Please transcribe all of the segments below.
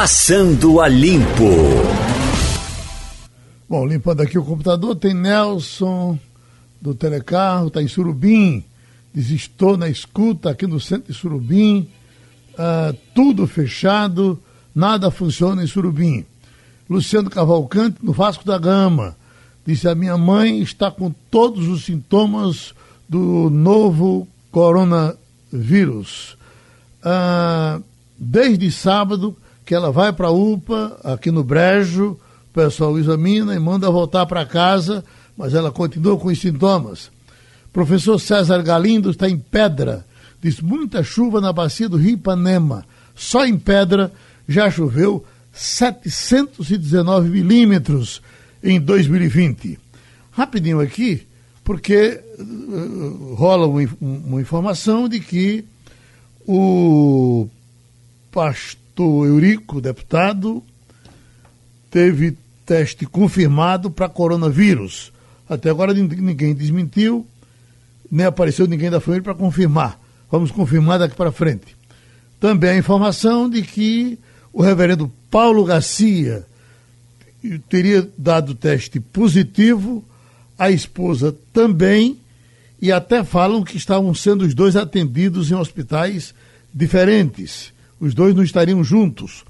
Passando a Limpo. Bom, limpando aqui o computador, tem Nelson do Telecarro, está em Surubim. Diz, estou na escuta aqui no centro de Surubim. Uh, tudo fechado, nada funciona em Surubim. Luciano Cavalcante, no Vasco da Gama. Disse: A minha mãe está com todos os sintomas do novo coronavírus. Ah, desde sábado que ela vai para a UPA, aqui no Brejo, o pessoal examina e manda voltar para casa, mas ela continua com os sintomas. Professor César Galindo está em Pedra. Diz muita chuva na bacia do Rio Ipanema. Só em Pedra já choveu 719 milímetros em 2020. Rapidinho aqui, porque uh, rola uma, uma, informação de que o pastor Eurico, deputado, teve teste confirmado para coronavírus. Até agora ninguém desmentiu, nem apareceu ninguém da família para confirmar. Vamos confirmar daqui para frente. Também a informação de que o reverendo Paulo Garcia teria dado teste positivo, a esposa também, e até falam que estavam sendo os dois atendidos em hospitais diferentes. Os dois não estariam juntos.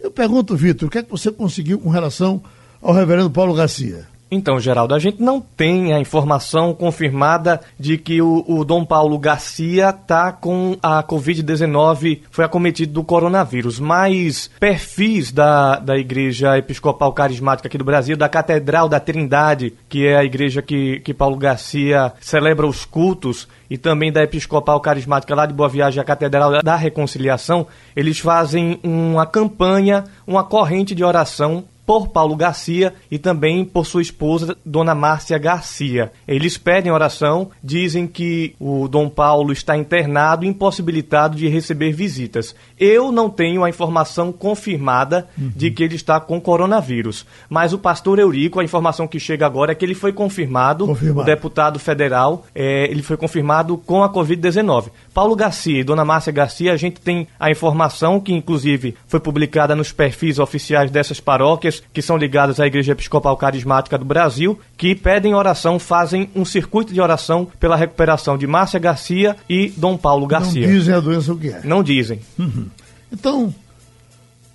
Eu pergunto, Vitor, o que é que você conseguiu com relação ao reverendo Paulo Garcia? Então, Geraldo, a gente não tem a informação confirmada de que o, o Dom Paulo Garcia está com a Covid-19, foi acometido do coronavírus, mas perfis da, da Igreja Episcopal Carismática aqui do Brasil, da Catedral da Trindade, que é a igreja que, que Paulo Garcia celebra os cultos, e também da Episcopal Carismática lá de Boa Viagem, a Catedral da Reconciliação, eles fazem uma campanha, uma corrente de oração por Paulo Garcia e também por sua esposa, Dona Márcia Garcia. Eles pedem oração, dizem que o Dom Paulo está internado, impossibilitado de receber visitas. Eu não tenho a informação confirmada uhum. de que ele está com coronavírus, mas o pastor Eurico, a informação que chega agora é que ele foi confirmado, confirmado. o deputado federal, é, ele foi confirmado com a Covid-19. Paulo Garcia e Dona Márcia Garcia, a gente tem a informação que inclusive foi publicada nos perfis oficiais dessas paróquias que são ligadas à Igreja Episcopal Carismática do Brasil, que pedem oração, fazem um circuito de oração pela recuperação de Márcia Garcia e Dom Paulo Garcia. Não dizem a doença o que é. Não dizem. Uhum. Então,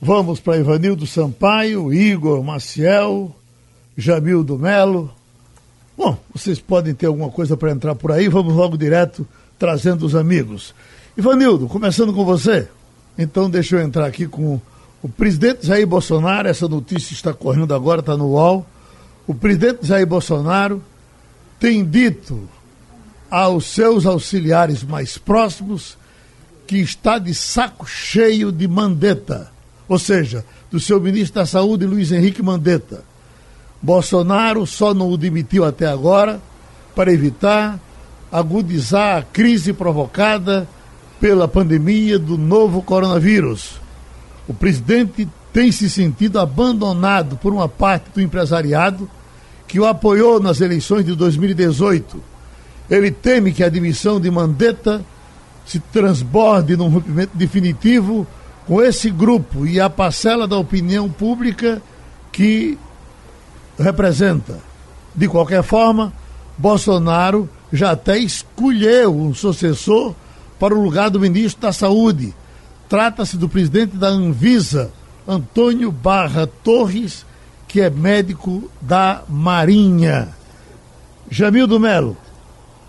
vamos para Ivanildo Sampaio, Igor Maciel, Jamildo Melo. Bom, vocês podem ter alguma coisa para entrar por aí, vamos logo direto trazendo os amigos. Ivanildo, começando com você. Então, deixa eu entrar aqui com o presidente Jair Bolsonaro, essa notícia está correndo agora, está no UOL. O presidente Jair Bolsonaro tem dito aos seus auxiliares mais próximos que está de saco cheio de Mandetta, ou seja, do seu ministro da Saúde, Luiz Henrique Mandetta. Bolsonaro só não o demitiu até agora para evitar agudizar a crise provocada pela pandemia do novo coronavírus. O presidente tem se sentido abandonado por uma parte do empresariado que o apoiou nas eleições de 2018. Ele teme que a admissão de Mandetta se transborde num rompimento definitivo com esse grupo e a parcela da opinião pública que representa. De qualquer forma, Bolsonaro já até escolheu um sucessor para o lugar do ministro da Saúde, Trata-se do presidente da Anvisa, Antônio Barra Torres, que é médico da Marinha. Jamildo Melo,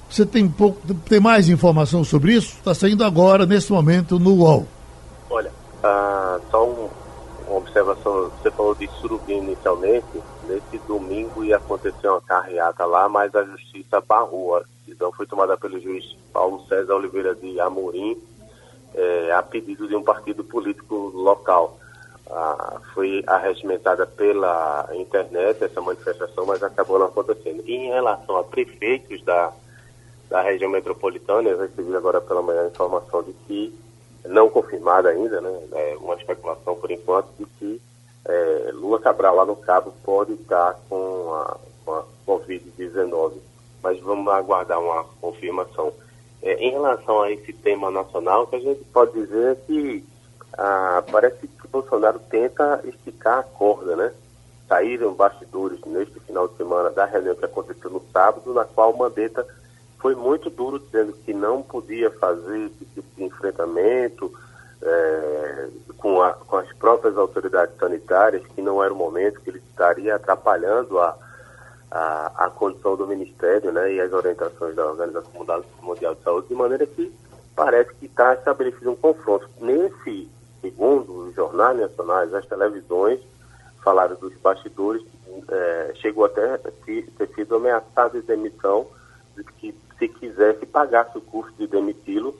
você tem, pouco, tem mais informação sobre isso? Está saindo agora, nesse momento, no UOL. Olha, ah, só um, uma observação, você falou de Surubim inicialmente, nesse domingo ia acontecer uma carreata lá, mas a justiça barrou. A decisão foi tomada pelo juiz Paulo César Oliveira de Amorim, é, a pedido de um partido político local. Ah, foi arregimentada pela internet essa manifestação, mas acabou não acontecendo. E em relação a prefeitos da, da região metropolitana, eu recebi agora pela manhã a informação de que, não confirmada ainda, né, é uma especulação por enquanto, de que é, Lula Cabral lá no Cabo pode estar com a, com a Covid-19. Mas vamos aguardar uma confirmação. É, em relação a esse tema nacional, que a gente pode dizer que ah, parece que Bolsonaro tenta esticar a corda, né? Saíram bastidores neste final de semana da reunião que aconteceu no sábado, na qual o Mandetta foi muito duro, dizendo que não podia fazer esse tipo de enfrentamento é, com, a, com, as próprias autoridades sanitárias, que não era o momento, que ele estaria atrapalhando a, a, a condição do Ministério né, e as orientações da Organização Mundial de Saúde, de maneira que parece que está estabelecido um confronto. Nesse segundo os jornais nacionais, as televisões falaram dos bastidores, é, chegou até ter sido ameaçado de demissão, de que se quisesse pagasse o custo de demiti-lo,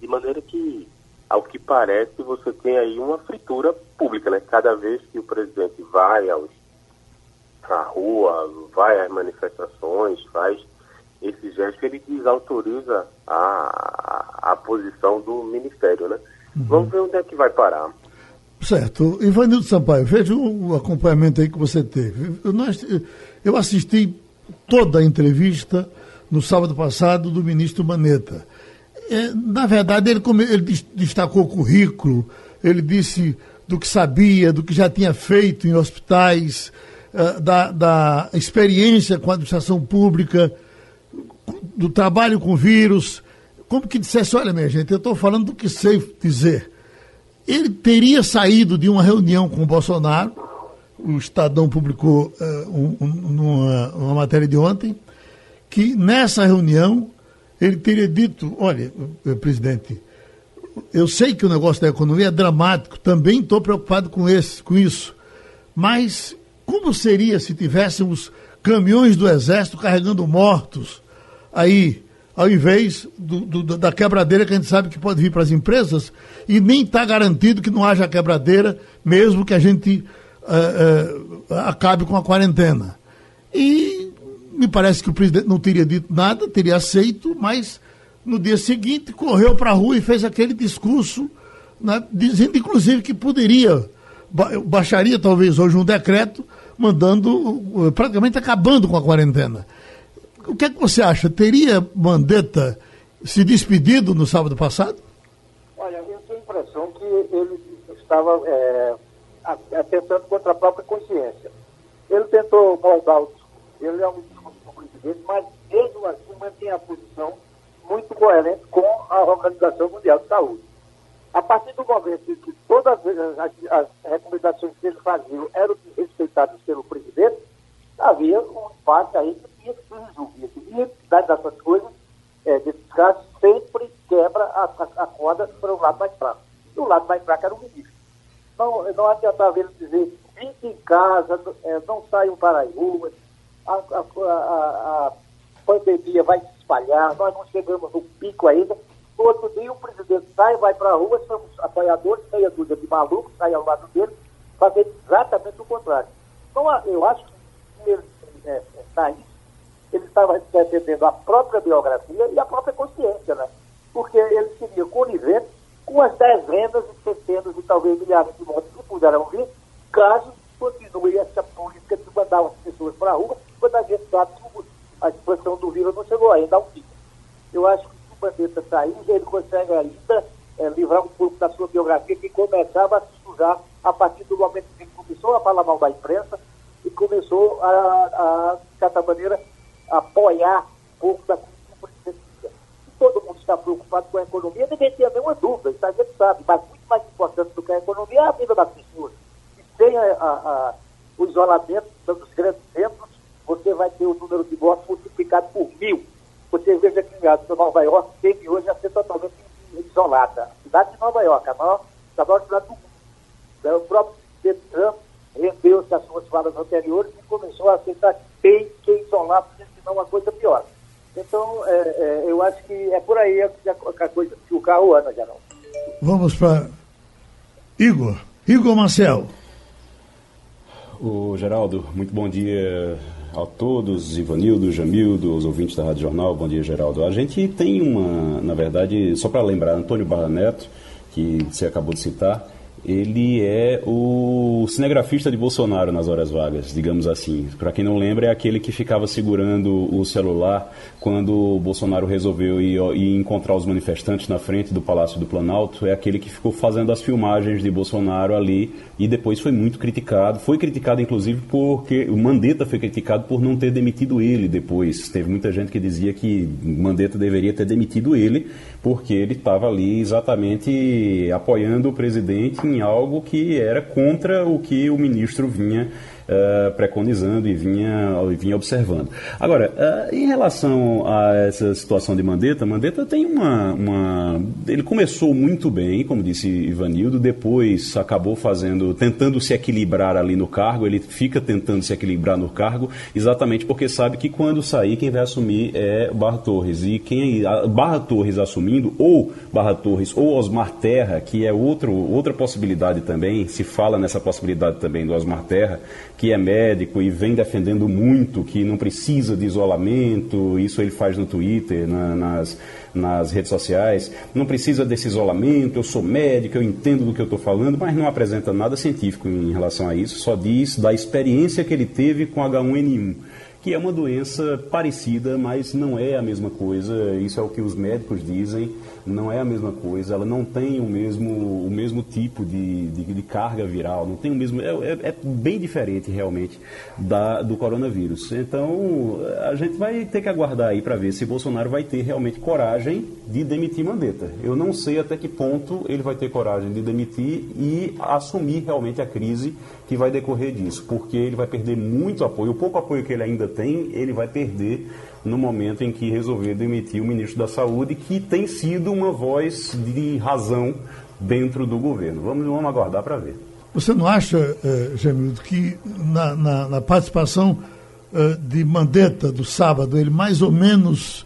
de maneira que, ao que parece, você tem aí uma fritura pública, né? Cada vez que o presidente vai aos, à rua, vai às manifestações, faz esse gesto, ele desautoriza a, a, a posição do Ministério, né? Uhum. Vamos ver onde é que vai parar. Certo. Ivanildo Sampaio, veja o acompanhamento aí que você teve. Eu, nós, eu assisti toda a entrevista no sábado passado do ministro Maneta. É, na verdade, ele, ele destacou o currículo, ele disse do que sabia, do que já tinha feito em hospitais, uh, da, da experiência com a administração pública, do trabalho com vírus. Como que dissesse, olha, minha gente, eu estou falando do que sei dizer. Ele teria saído de uma reunião com o Bolsonaro, o Estadão publicou uh, um, um, uma, uma matéria de ontem, que nessa reunião ele teria dito: olha, eh, presidente, eu sei que o negócio da economia é dramático, também estou preocupado com, esse, com isso, mas como seria se tivéssemos caminhões do Exército carregando mortos aí, ao invés do, do, da quebradeira que a gente sabe que pode vir para as empresas e nem está garantido que não haja quebradeira, mesmo que a gente uh, uh, acabe com a quarentena. E me parece que o presidente não teria dito nada, teria aceito, mas no dia seguinte correu para a rua e fez aquele discurso, né, dizendo inclusive que poderia, baixaria talvez hoje um decreto, mandando, praticamente acabando com a quarentena. O que é que você acha? Teria Mandetta se despedido no sábado passado? Olha, eu tenho a impressão que ele estava é, atentando contra a própria consciência. Ele tentou moldar o ele é um presidente, mas mesmo assim mantém a posição muito coerente com a Organização Mundial de Saúde. A partir do momento que todas as, as recomendações que ele fazia eram respeitadas pelo presidente, havia um impasse aí que tinha que se resolver. E a necessidade dessas coisas, é, desses casos, sempre quebra a, a, a corda para o lado mais fraco. E o lado mais fraco era o ministro. Não, não adiantava ele dizer, fiquem em casa, é, não saiam para as ruas, a, a, a, pandemia vai se espalhar, nós não chegamos no pico ainda. No outro dia o presidente sai, vai para a rua, somos apoiadores, meia dúzia de malucos, sai ao lado dele, fazer exatamente o contrário. Então eu acho que ele é, é, sair, ele estava defendendo a própria biografia e a própria consciência, né? Porque ele seria conivente com as dezenas e centenas e talvez milhares de mortes que puderam vir, caso continue essa política de mandar as pessoas para a rua quando a gente sabe que a expansão do vírus não chegou ainda ao pico. Eu acho que Mandetta sair, ele consegue ainda é, livrar um pouco da sua biografia que começava a se sujar a partir do momento que começou a falar mal da imprensa e começou a, a de certa maneira, apoiar um pouco da presidência. Todo mundo está preocupado com a economia, ninguém tem nenhuma dúvida, isso a gente sabe, mas muito mais importante do que a economia é a vida das pessoas. E sem a, a, o isolamento dos grandes centros, você vai ter o número de mortos multiplicado por mil. Você veja que em Nova York tem hoje a ser totalmente isolada. A cidade de Nova York, a maior, a maior cidade do mundo. Então, o próprio presidente Trump rendeu-se às suas falas anteriores e começou a aceitar que tem que isolar, porque senão a coisa piora. Então, é, é, eu acho que é por aí que a, a coisa, que o carro anda, já não. Vamos para Igor. Igor Marcel. O Geraldo, muito bom dia a todos, Ivanildo, Jamildo, os ouvintes da Rádio Jornal, bom dia, Geraldo. A gente tem uma, na verdade, só para lembrar, Antônio Barra Neto, que você acabou de citar, ele é o cinegrafista de Bolsonaro nas horas vagas, digamos assim. Para quem não lembra, é aquele que ficava segurando o celular quando o Bolsonaro resolveu ir, ir, encontrar os manifestantes na frente do Palácio do Planalto. É aquele que ficou fazendo as filmagens de Bolsonaro ali e depois foi muito criticado. Foi criticado, inclusive, porque o Mandetta foi criticado por não ter demitido ele depois. Teve muita gente que dizia que Mandetta deveria ter demitido ele porque ele estava ali exatamente apoiando o presidente em algo que era contra o que o ministro vinha uh, preconizando e vinha, vinha observando. Agora, uh, em relação a essa situação de Mandetta, Mandetta tem uma, uma. Ele começou muito bem, como disse Ivanildo, depois acabou fazendo, tentando se equilibrar ali no cargo, ele fica tentando se equilibrar no cargo, exatamente porque sabe que quando sair, quem vai assumir é Barra Torres. E quem Barra Torres assumindo, ou Barra Torres ou Osmar Terra, que é outro, outra possibilidade também, se fala nessa possibilidade também do Osmar Terra, que é médico e vem defendendo muito que não precisa de isolamento, isso ele faz no Twitter, na, nas, nas redes sociais, não precisa desse isolamento, eu sou médico, eu entendo do que eu estou falando, mas não apresenta nada científico em relação a isso, só diz da experiência que ele teve com H1N1 que é uma doença parecida, mas não é a mesma coisa. Isso é o que os médicos dizem não é a mesma coisa, ela não tem o mesmo, o mesmo tipo de, de, de carga viral, não tem o mesmo. É, é, é, bem diferente realmente da, do coronavírus. Então a gente vai ter que aguardar aí para ver se Bolsonaro vai ter realmente coragem de demitir Mandetta. Eu não sei até que ponto ele vai ter coragem de demitir e assumir realmente a crise que vai decorrer disso, porque ele vai perder muito apoio, o pouco apoio que ele ainda tem, ele vai perder no momento em que resolveu demitir o ministro da Saúde, que tem sido uma voz de razão dentro do governo. Vamos, vamos aguardar para ver. Você não acha, eh, Gemildo, que na, na, na participação eh, de Mandetta do sábado, ele mais ou menos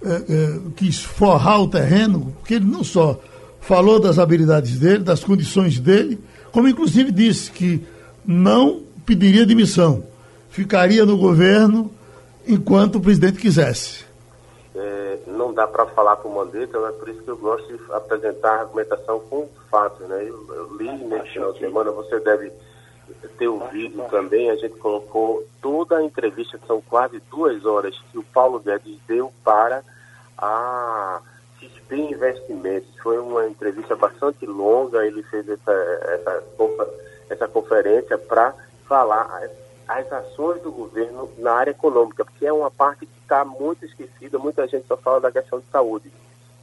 eh, eh, quis forrar o terreno, porque ele não só falou das habilidades dele, das condições dele, como inclusive disse que não pediria demissão, ficaria no governo enquanto o presidente quisesse. É, não dá para falar com o Mandetta, é por isso que eu gosto de apresentar a argumentação com fatos. Né? Eu, eu li nesse final de semana, você deve ter ouvido também, a gente colocou toda a entrevista, que são quase duas horas, que o Paulo Guedes deu para a XP Investimentos. Foi uma entrevista bastante longa, ele fez essa, essa, essa conferência para falar as ações do governo na área econômica, porque é uma parte que está muito esquecida, muita gente só fala da questão de saúde.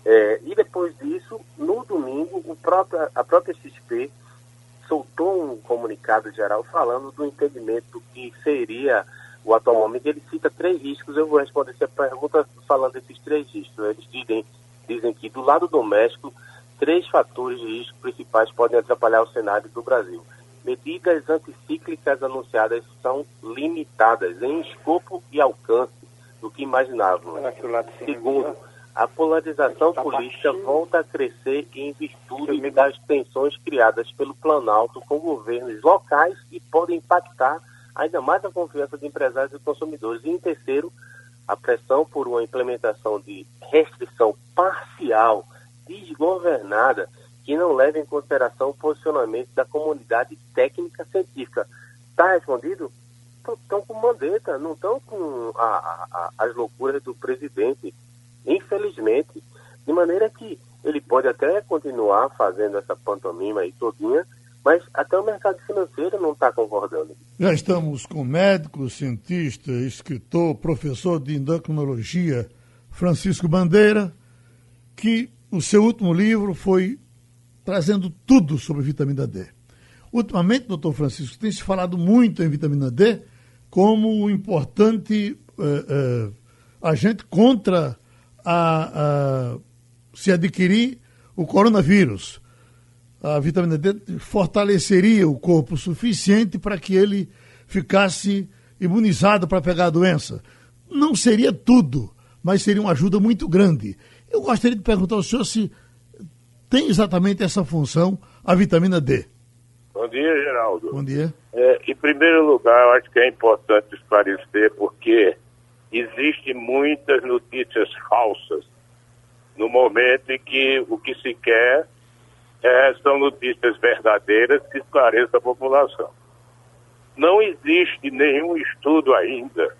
É, e depois disso, no domingo, próprio, a própria XP soltou um comunicado geral falando do entendimento que seria o atual momento. Ele cita três riscos, eu vou responder essa pergunta falando desses três riscos. Eles dizem, dizem que do lado doméstico, três fatores de risco principais podem atrapalhar o cenário do Brasil medidas anticíclicas anunciadas são limitadas em escopo e alcance do que imaginávamos. Segundo, a polarização tá política volta a crescer em virtude das tensões criadas pelo Planalto com governos locais e podem impactar ainda mais a confiança de empresários e consumidores. E em terceiro, a pressão por uma implementação de restrição parcial, desgovernada, que não leva em consideração o posicionamento da comunidade técnica científica. Está respondido? Estão com mandeta, não estão com a, a, as loucuras do presidente, infelizmente. De maneira que ele pode até continuar fazendo essa pantomima aí todinha, mas até o mercado financeiro não está concordando. Já estamos com médico, cientista, escritor, professor de endocrinologia, Francisco Bandeira, que o seu último livro foi trazendo tudo sobre vitamina D. Ultimamente, doutor Francisco, tem se falado muito em vitamina D como um importante uh, uh, agente contra a, a, se adquirir o coronavírus. A vitamina D fortaleceria o corpo suficiente para que ele ficasse imunizado para pegar a doença. Não seria tudo, mas seria uma ajuda muito grande. Eu gostaria de perguntar ao senhor se tem exatamente essa função, a vitamina D. Bom dia, Geraldo. Bom dia. É, em primeiro lugar, eu acho que é importante esclarecer porque existem muitas notícias falsas no momento em que o que se quer é, são notícias verdadeiras que esclareçam a população. Não existe nenhum estudo ainda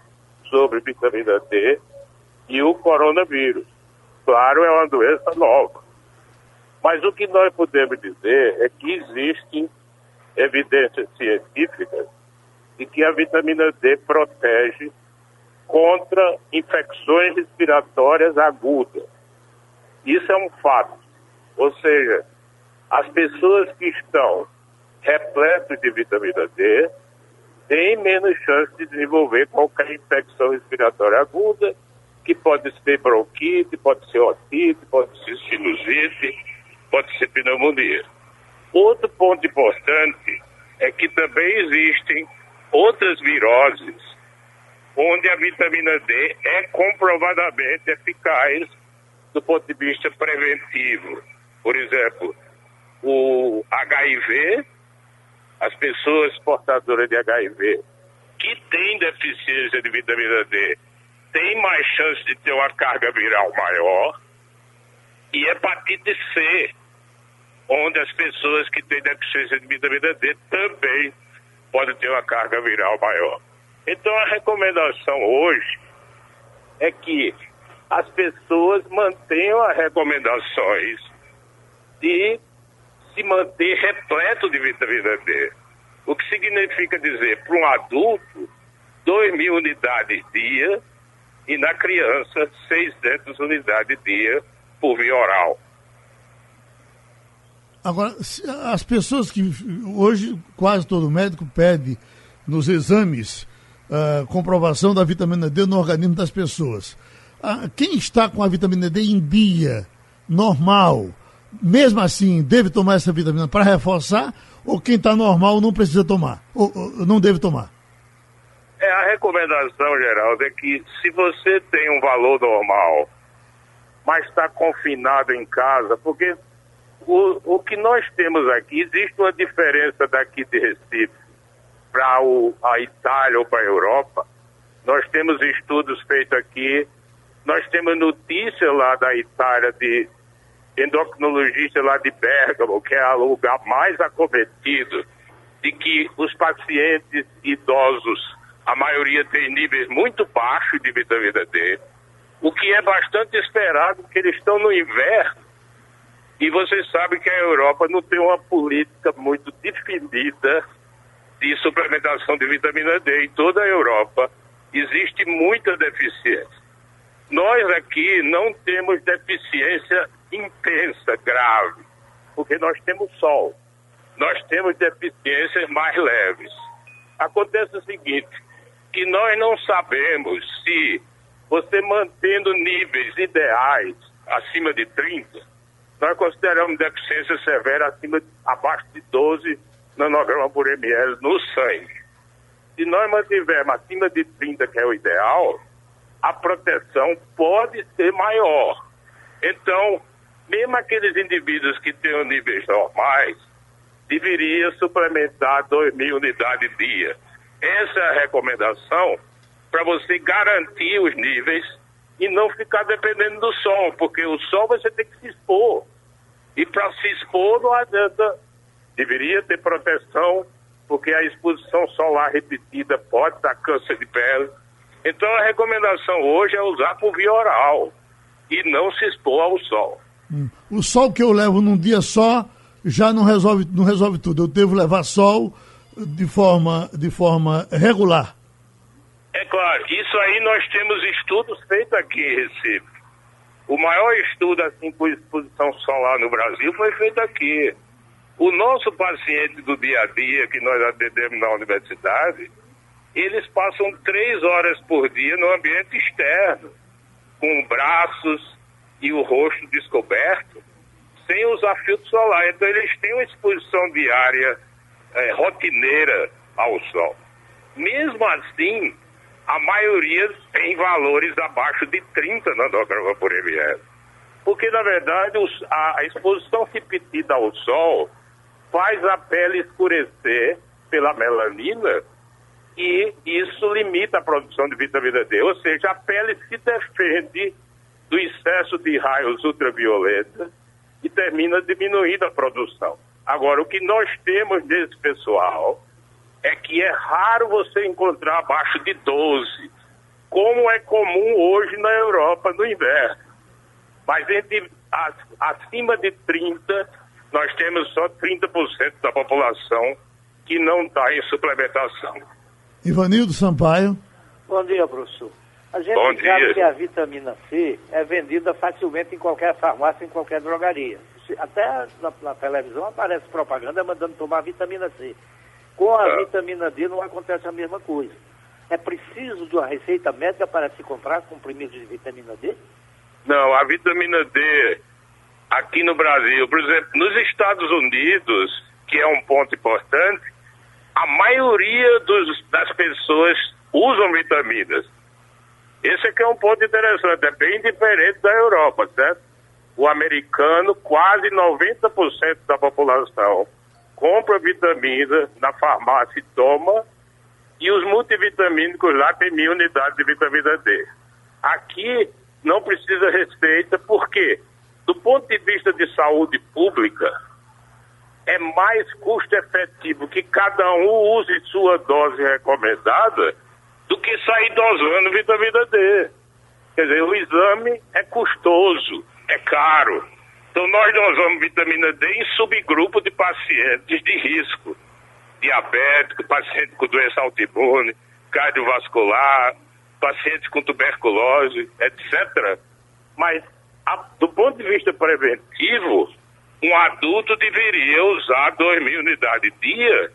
sobre vitamina D e o coronavírus. Claro, é uma doença nova. Mas o que nós podemos dizer é que existem evidências científicas de que a vitamina D protege contra infecções respiratórias agudas. Isso é um fato. Ou seja, as pessoas que estão repletas de vitamina D têm menos chance de desenvolver qualquer infecção respiratória aguda, que pode ser bronquite, pode ser otite, pode ser sinusite, pode ser pneumonia. Outro ponto importante é que também existem outras viroses onde a vitamina D é comprovadamente eficaz do ponto de vista preventivo. Por exemplo, o HIV, as pessoas portadoras de HIV que têm deficiência de vitamina D têm mais chance de ter uma carga viral maior. E hepatite C, onde as pessoas que têm deficiência de vitamina D também podem ter uma carga viral maior. Então a recomendação hoje é que as pessoas mantenham as recomendações de se manter repleto de vitamina D. O que significa dizer, para um adulto, 2 mil unidades dia e na criança 600 unidades dia por via oral. Agora, as pessoas que hoje quase todo médico pede nos exames uh, comprovação da vitamina D no organismo das pessoas. Uh, quem está com a vitamina D em dia, normal, mesmo assim, deve tomar essa vitamina para reforçar? Ou quem está normal não precisa tomar? Ou, ou, não deve tomar? É, a recomendação, Geraldo, é que se você tem um valor normal, mas está confinado em casa, porque o, o que nós temos aqui, existe uma diferença daqui de Recife para a Itália ou para a Europa. Nós temos estudos feitos aqui, nós temos notícia lá da Itália de endocrinologista lá de Bergamo, que é o lugar mais acometido, de que os pacientes idosos, a maioria tem níveis muito baixos de vitamina D, o que é bastante esperado, porque eles estão no inverno e vocês sabem que a Europa não tem uma política muito definida de suplementação de vitamina D. Em toda a Europa existe muita deficiência. Nós aqui não temos deficiência intensa, grave, porque nós temos sol. Nós temos deficiências mais leves. Acontece o seguinte, que nós não sabemos se você mantendo níveis ideais acima de 30, nós consideramos deficiência severa acima, abaixo de 12 nanogramas por ml no sangue. Se nós mantivermos acima de 30, que é o ideal, a proteção pode ser maior. Então, mesmo aqueles indivíduos que tenham níveis normais, deveria suplementar 2 mil unidades dia. Essa é a recomendação para você garantir os níveis e não ficar dependendo do sol, porque o sol você tem que se expor. E para se expor não adianta, deveria ter proteção, porque a exposição solar repetida pode dar câncer de pele. Então a recomendação hoje é usar por via oral e não se expor ao sol. Hum. O sol que eu levo num dia só já não resolve, não resolve tudo. Eu devo levar sol de forma, de forma regular. É claro, isso aí nós temos estudos feitos aqui em Recife. O maior estudo assim com exposição solar no Brasil foi feito aqui. O nosso paciente do dia a dia que nós atendemos na universidade, eles passam três horas por dia no ambiente externo, com braços e o rosto descoberto, sem usar filtro solar. Então eles têm uma exposição diária é, rotineira ao sol. Mesmo assim, a maioria tem valores abaixo de 30 nanogramas por ml. Porque, na verdade, os, a, a exposição repetida ao sol faz a pele escurecer pela melanina e isso limita a produção de vitamina D. Ou seja, a pele se defende do excesso de raios ultravioleta e termina diminuindo a produção. Agora, o que nós temos desse pessoal é que é raro você encontrar abaixo de 12, como é comum hoje na Europa no inverno. Mas entre acima de 30, nós temos só 30% da população que não está em suplementação. Ivanildo Sampaio. Bom dia, professor. A gente Bom sabe dia. que a vitamina C é vendida facilmente em qualquer farmácia, em qualquer drogaria. Até na, na televisão aparece propaganda mandando tomar vitamina C. Com a É. vitamina D não acontece a mesma coisa. É preciso de uma receita médica para se comprar comprimidos de vitamina D? Não, a vitamina D aqui no Brasil, por exemplo, nos Estados Unidos, que é um ponto importante, a maioria dos- das pessoas usam vitaminas. Esse aqui é um ponto interessante, é bem diferente da Europa, certo? O americano, quase 90% da população compra vitamina na farmácia e toma, e os multivitamínicos lá têm mil unidades de vitamina D. Aqui não precisa receita, porque, do ponto de vista de saúde pública, é mais custo efetivo que cada um use sua dose recomendada do que sair dosando vitamina D. Quer dizer, o exame é custoso, é caro. Então nós dosamos vitamina D em subgrupo de pacientes de risco. Diabético, paciente com doença autoimune, cardiovascular, pacientes com tuberculose, etc. Mas, a- do ponto de vista preventivo, um adulto deveria usar 2 mil unidades dia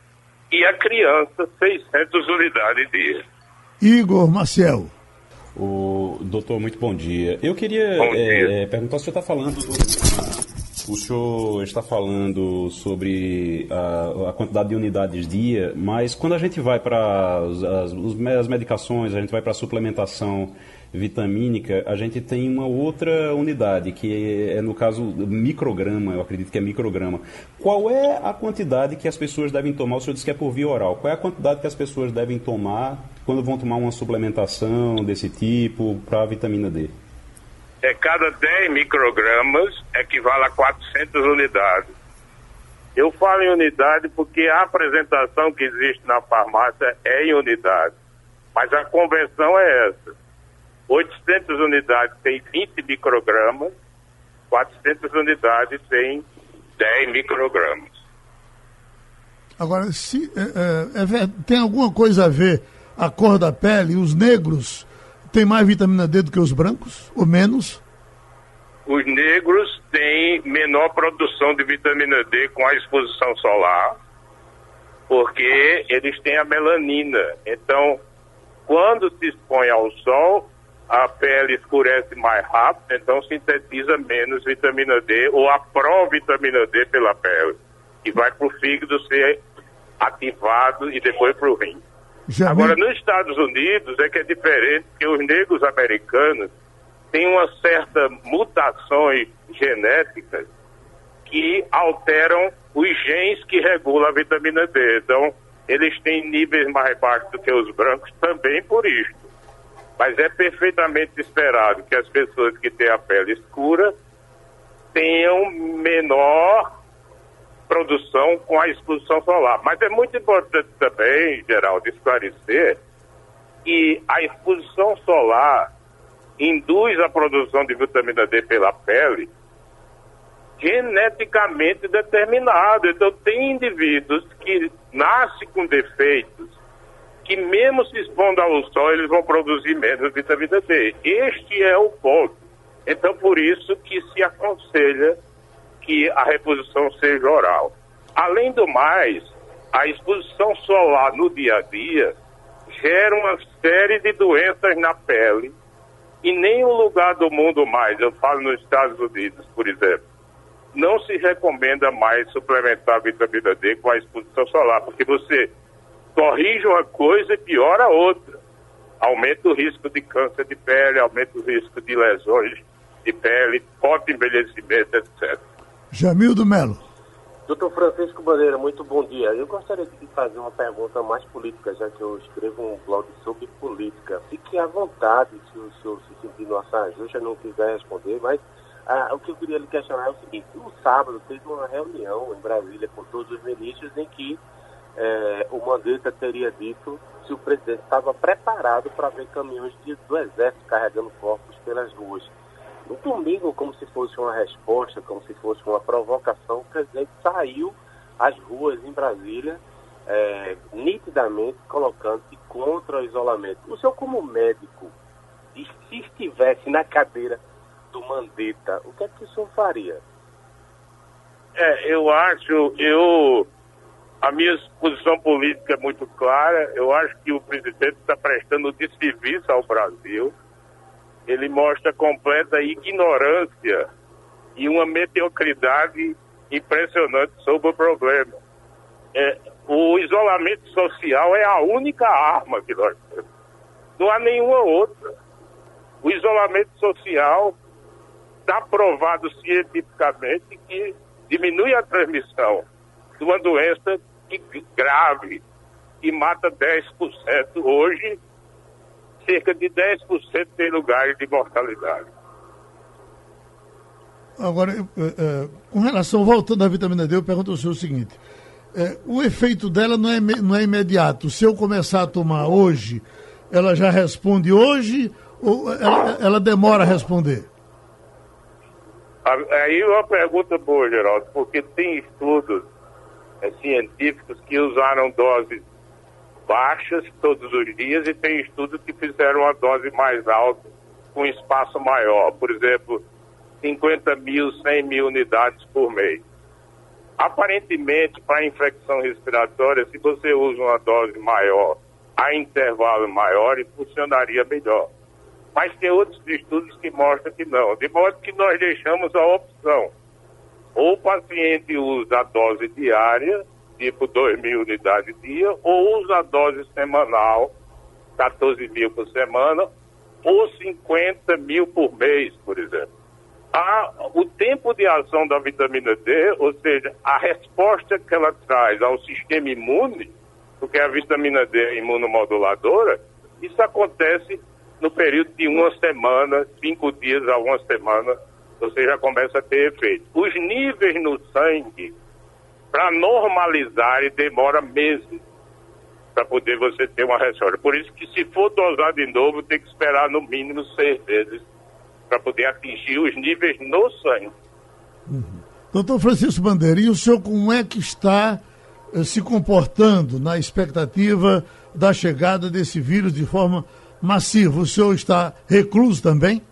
e a criança 600 unidades dia. Igor Maciel. O doutor, muito bom dia. Eu queria Bom dia. é, é, perguntar, o senhor está falando do- o senhor está falando sobre a, a quantidade de unidades dia, mas quando a gente vai para as, as- medicações, a gente vai para a suplementação vitamínica, a gente tem uma outra unidade, que é, no caso, micrograma, eu acredito que é micrograma. Qual é a quantidade que as pessoas devem tomar? O senhor disse que é por via oral. Qual é a quantidade que as pessoas devem tomar quando vão tomar uma suplementação desse tipo para a vitamina D? É, cada 10 microgramas equivale a 400 unidades. Eu falo em unidade porque a apresentação que existe na farmácia é em unidade. Mas a convenção é essa. 800 unidades tem 20 microgramas, 400 unidades tem 10 microgramas. Agora, se, é, é, é tem alguma coisa a ver a cor da pele? Os negros têm mais vitamina D do que os brancos? Ou menos? Os negros têm menor produção de vitamina D com a exposição solar, porque eles têm a melanina. Então, quando se expõe ao sol, a pele escurece mais rápido, então sintetiza menos vitamina D ou a provitamina D pela pele, que vai para o fígado ser ativado e depois para o rim. Já Agora, vi- nos Estados Unidos é que é diferente, porque os negros americanos têm uma certa mutações genéticas que alteram os genes que regulam a vitamina D. Então, eles têm níveis mais baixos do que os brancos também por isto. Mas é perfeitamente esperado que as pessoas que têm a pele escura tenham menor produção com a exposição solar. Mas é muito importante também, Geraldo, esclarecer que a exposição solar induz a produção de vitamina D pela pele geneticamente determinado. Então, tem indivíduos que nascem com defeitos que mesmo se expondo ao sol, eles vão produzir menos vitamina D. Este é o ponto. Então, por isso que se aconselha que a reposição seja oral. Além do mais, a exposição solar no dia a dia gera uma série de doenças na pele. Em nenhum lugar do mundo mais, eu falo nos Estados Unidos, por exemplo, não se recomenda mais suplementar a vitamina D com a exposição solar, porque você corrige uma coisa e piora outra. Aumenta o risco de câncer de pele, aumenta o risco de lesões de pele, forte envelhecimento, etc. Jamildo Melo. Doutor Francisco Bandeira, muito bom dia. Eu gostaria de fazer uma pergunta mais política, já que eu escrevo um blog sobre política. Fique à vontade se o senhor se sentir saia justa não quiser responder, mas Ah, o que eu queria lhe questionar é o seguinte: no sábado teve uma reunião em Brasília com todos os ministros em que eh, o Mandetta teria dito se o presidente estava preparado para ver caminhões de, do Exército carregando corpos pelas ruas. No domingo, como se fosse uma resposta, como se fosse uma provocação, o presidente saiu às ruas em Brasília, eh, nitidamente colocando-se contra o isolamento. O senhor, como médico, se estivesse na cadeira do Mandetta, o que é que o senhor faria? É, eu acho, eu a minha posição política é muito clara. Eu acho que o presidente está prestando desserviço ao Brasil. Ele mostra completa ignorância e uma mediocridade impressionante sobre o problema. É, o isolamento social é a única arma que nós temos. Não há nenhuma outra. O isolamento social está provado cientificamente que diminui a transmissão de uma doença grave que mata 10%. Hoje, cerca de 10% tem lugares de mortalidade. Agora, é, com relação, voltando à vitamina D, eu pergunto ao senhor o seguinte: é, o efeito dela não é, não é imediato. Se eu começar a tomar hoje, ela já responde hoje ou ela, ela demora a responder? Aí uma pergunta boa, Geraldo, porque tem estudos é, científicos que usaram doses baixas todos os dias e tem estudos que fizeram uma dose mais alta com espaço maior, por exemplo, 50 mil, 100 mil unidades por mês. Aparentemente, para infecção respiratória, se você usa uma dose maior a intervalo maior, funcionaria melhor. Mas tem outros estudos que mostram que não, de modo que nós deixamos a opção ou o paciente usa a dose diária, tipo 2 mil unidades dia, ou usa a dose semanal, 14 mil por semana, ou 50 mil por mês, por exemplo. A, o tempo de ação da vitamina D, ou seja, a resposta que ela traz ao sistema imune, porque a vitamina D é imunomoduladora, isso acontece no período de uma semana, cinco dias a uma semana você já começa a ter efeito. Os níveis no sangue, para normalizar, demora meses para poder você ter uma resposta. Por isso que se for dosar de novo, tem que esperar no mínimo seis vezes para poder atingir os níveis no sangue. Uhum. Doutor Francisco Bandeira, e o senhor como é que está eh, se comportando na expectativa da chegada desse vírus de forma massiva? O senhor está recluso também?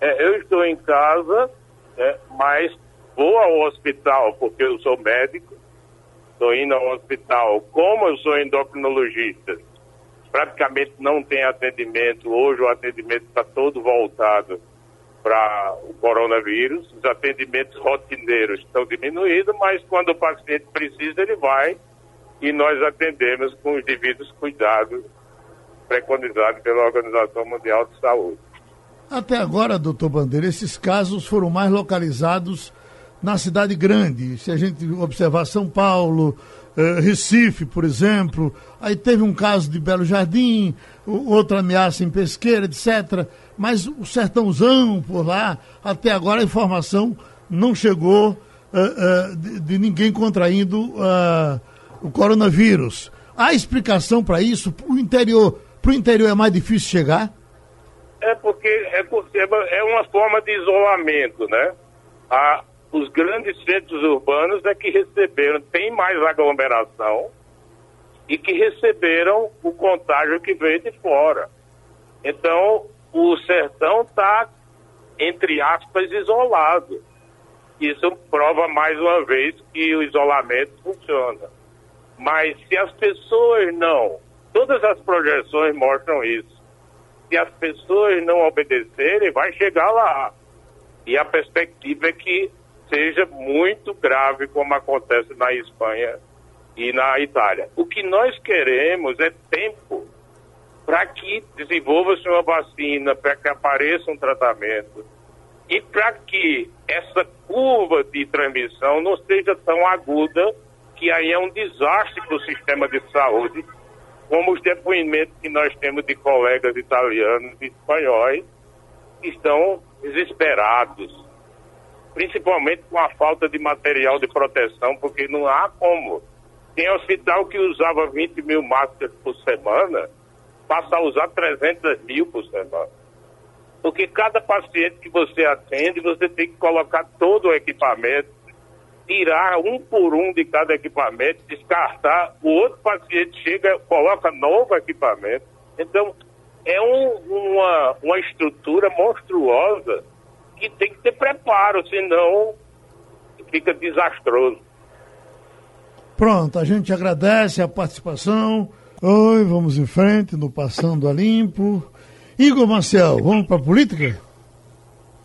É, eu estou em casa, é, mas vou ao hospital porque eu sou médico, estou indo ao hospital. Como eu sou endocrinologista, praticamente não tem atendimento. Hoje o atendimento está todo voltado para o coronavírus. Os atendimentos rotineiros estão diminuindo, mas quando o paciente precisa, ele vai e nós atendemos com os devidos cuidados preconizados pela Organização Mundial de Saúde. Até agora, doutor Bandeira, esses casos foram mais localizados na cidade grande. Se a gente observar São Paulo, eh, Recife, por exemplo, aí teve um caso de Belo Jardim, outra ameaça em Pesqueira, etc. Mas o sertãozão por lá, até agora a informação não chegou uh, uh, de, de, ninguém contraindo uh, o coronavírus. Há explicação para isso? Para o interior, interior é mais difícil chegar? É porque é, é uma forma de isolamento, né? A, os grandes centros urbanos é que receberam, tem mais aglomeração e que receberam o contágio que veio de fora. Então, o sertão está, entre aspas, isolado. Isso prova mais uma vez que o isolamento funciona. Mas se as pessoas não, todas as projeções mostram isso se as pessoas não obedecerem, vai chegar lá. E a perspectiva é que seja muito grave, como acontece na Espanha e na Itália. O que nós queremos é tempo para que desenvolva-se uma vacina, para que apareça um tratamento e para que essa curva de transmissão não seja tão aguda que aí é um desastre para o sistema de saúde como os depoimentos que nós temos de colegas italianos e espanhóis que estão desesperados principalmente com a falta de material de proteção, porque não há como. Tem hospital que usava 20 mil máscaras por semana, passa a usar 300 mil por semana. Porque cada paciente que você atende, você tem que colocar todo o equipamento, tirar um por um de cada equipamento, descartar, o outro paciente chega, coloca novo equipamento. Então, é um, uma, uma estrutura monstruosa que tem que ter preparo, senão fica desastroso. Pronto, a gente agradece a participação. Oi, vamos em frente no Passando a Limpo. Igor Marcel, vamos para a política?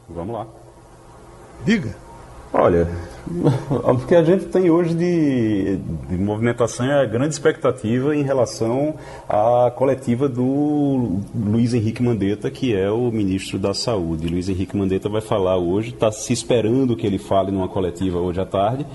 Vamos lá. Diga. Olha, o que a gente tem hoje de, de, movimentação é a grande expectativa em relação à coletiva do Luiz Henrique Mandetta, que é o ministro da Saúde. Luiz Henrique Mandetta vai falar hoje, está se esperando que ele fale numa coletiva hoje à tarde,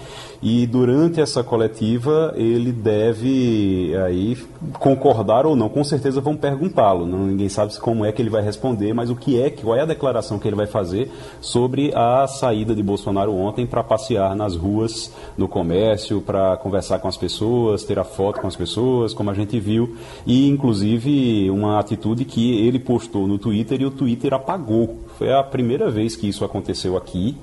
e durante essa coletiva ele deve aí concordar ou não. Com certeza vão perguntá-lo, ninguém sabe como é que ele vai responder, mas o que é, qual é a declaração que ele vai fazer sobre a saída de Bolsonaro ontem para passear nas ruas, no comércio, para conversar com as pessoas, ter a foto com as pessoas, como a gente viu, e inclusive uma atitude que ele postou no Twitter e o Twitter apagou. Foi a primeira vez que isso aconteceu aqui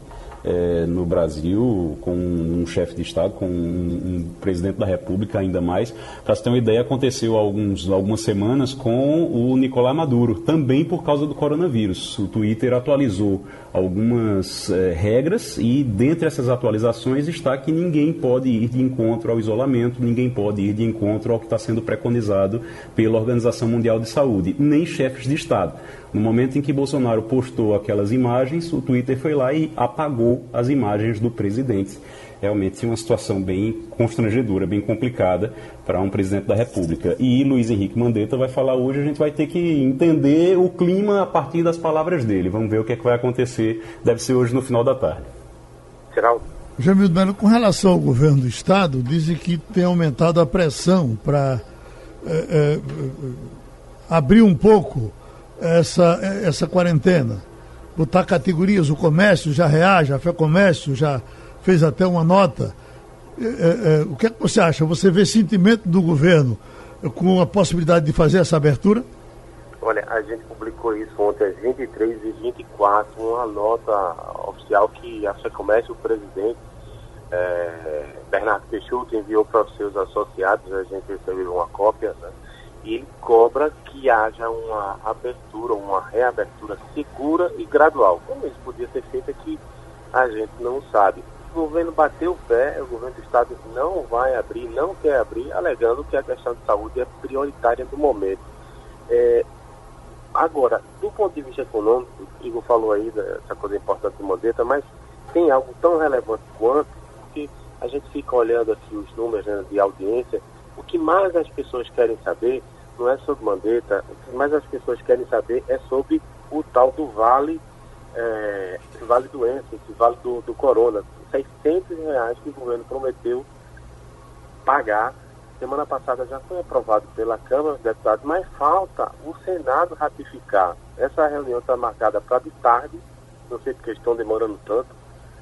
é, no Brasil, com um chefe de Estado, com um, um, presidente da República, ainda mais. Para você ter uma ideia, aconteceu alguns, algumas semanas com o Nicolás Maduro, também por causa do coronavírus. O Twitter atualizou algumas é, regras e, dentre essas atualizações, está que ninguém pode ir de encontro ao isolamento, ninguém pode ir de encontro ao que está sendo preconizado pela Organização Mundial de Saúde, nem chefes de Estado. No momento em que Bolsonaro postou aquelas imagens, o Twitter foi lá e apagou as imagens do presidente. Realmente uma situação bem constrangedora, bem complicada para um presidente da República. E Luiz Henrique Mandetta vai falar hoje, a gente vai ter que entender o clima a partir das palavras dele. Vamos ver o que, é que vai acontecer. Deve ser hoje no final da tarde. Geraldo. Jamil Melo, com relação ao governo do Estado, dizem que tem aumentado a pressão para é, é, abrir um pouco essa, essa quarentena? Botar categorias, o comércio já reage, a Fé Comércio já fez até uma nota. É, é, é, o que, é que você acha? Você vê sentimento do governo com a possibilidade de fazer essa abertura? Olha, a gente publicou isso ontem às 23 e 24, uma nota oficial que a FEComércio, o presidente é, Bernardo Peixoto, enviou para os seus associados, a gente recebeu uma cópia, né? E ele cobra que haja uma abertura, uma reabertura segura e gradual. Como isso podia ser feito aqui, a gente não sabe. O governo bateu o pé, o governo do estado não vai abrir, não quer abrir, alegando que a questão de saúde é prioritária no momento. É, agora, do ponto de vista econômico, o Igor falou aí dessa coisa importante do Mandetta, mas tem algo tão relevante quanto, porque a gente fica olhando aqui os números né, de audiência, o que mais as pessoas querem saber não é sobre Mandetta, o que mais as pessoas querem saber é sobre o tal do Vale, é, Vale Doença, esse Vale do, do Corona. 600 reais que o governo prometeu pagar. Semana passada já foi aprovado pela Câmara dos Deputados, mas falta o Senado ratificar. Essa reunião está marcada para de tarde, não sei porque estão demorando tanto.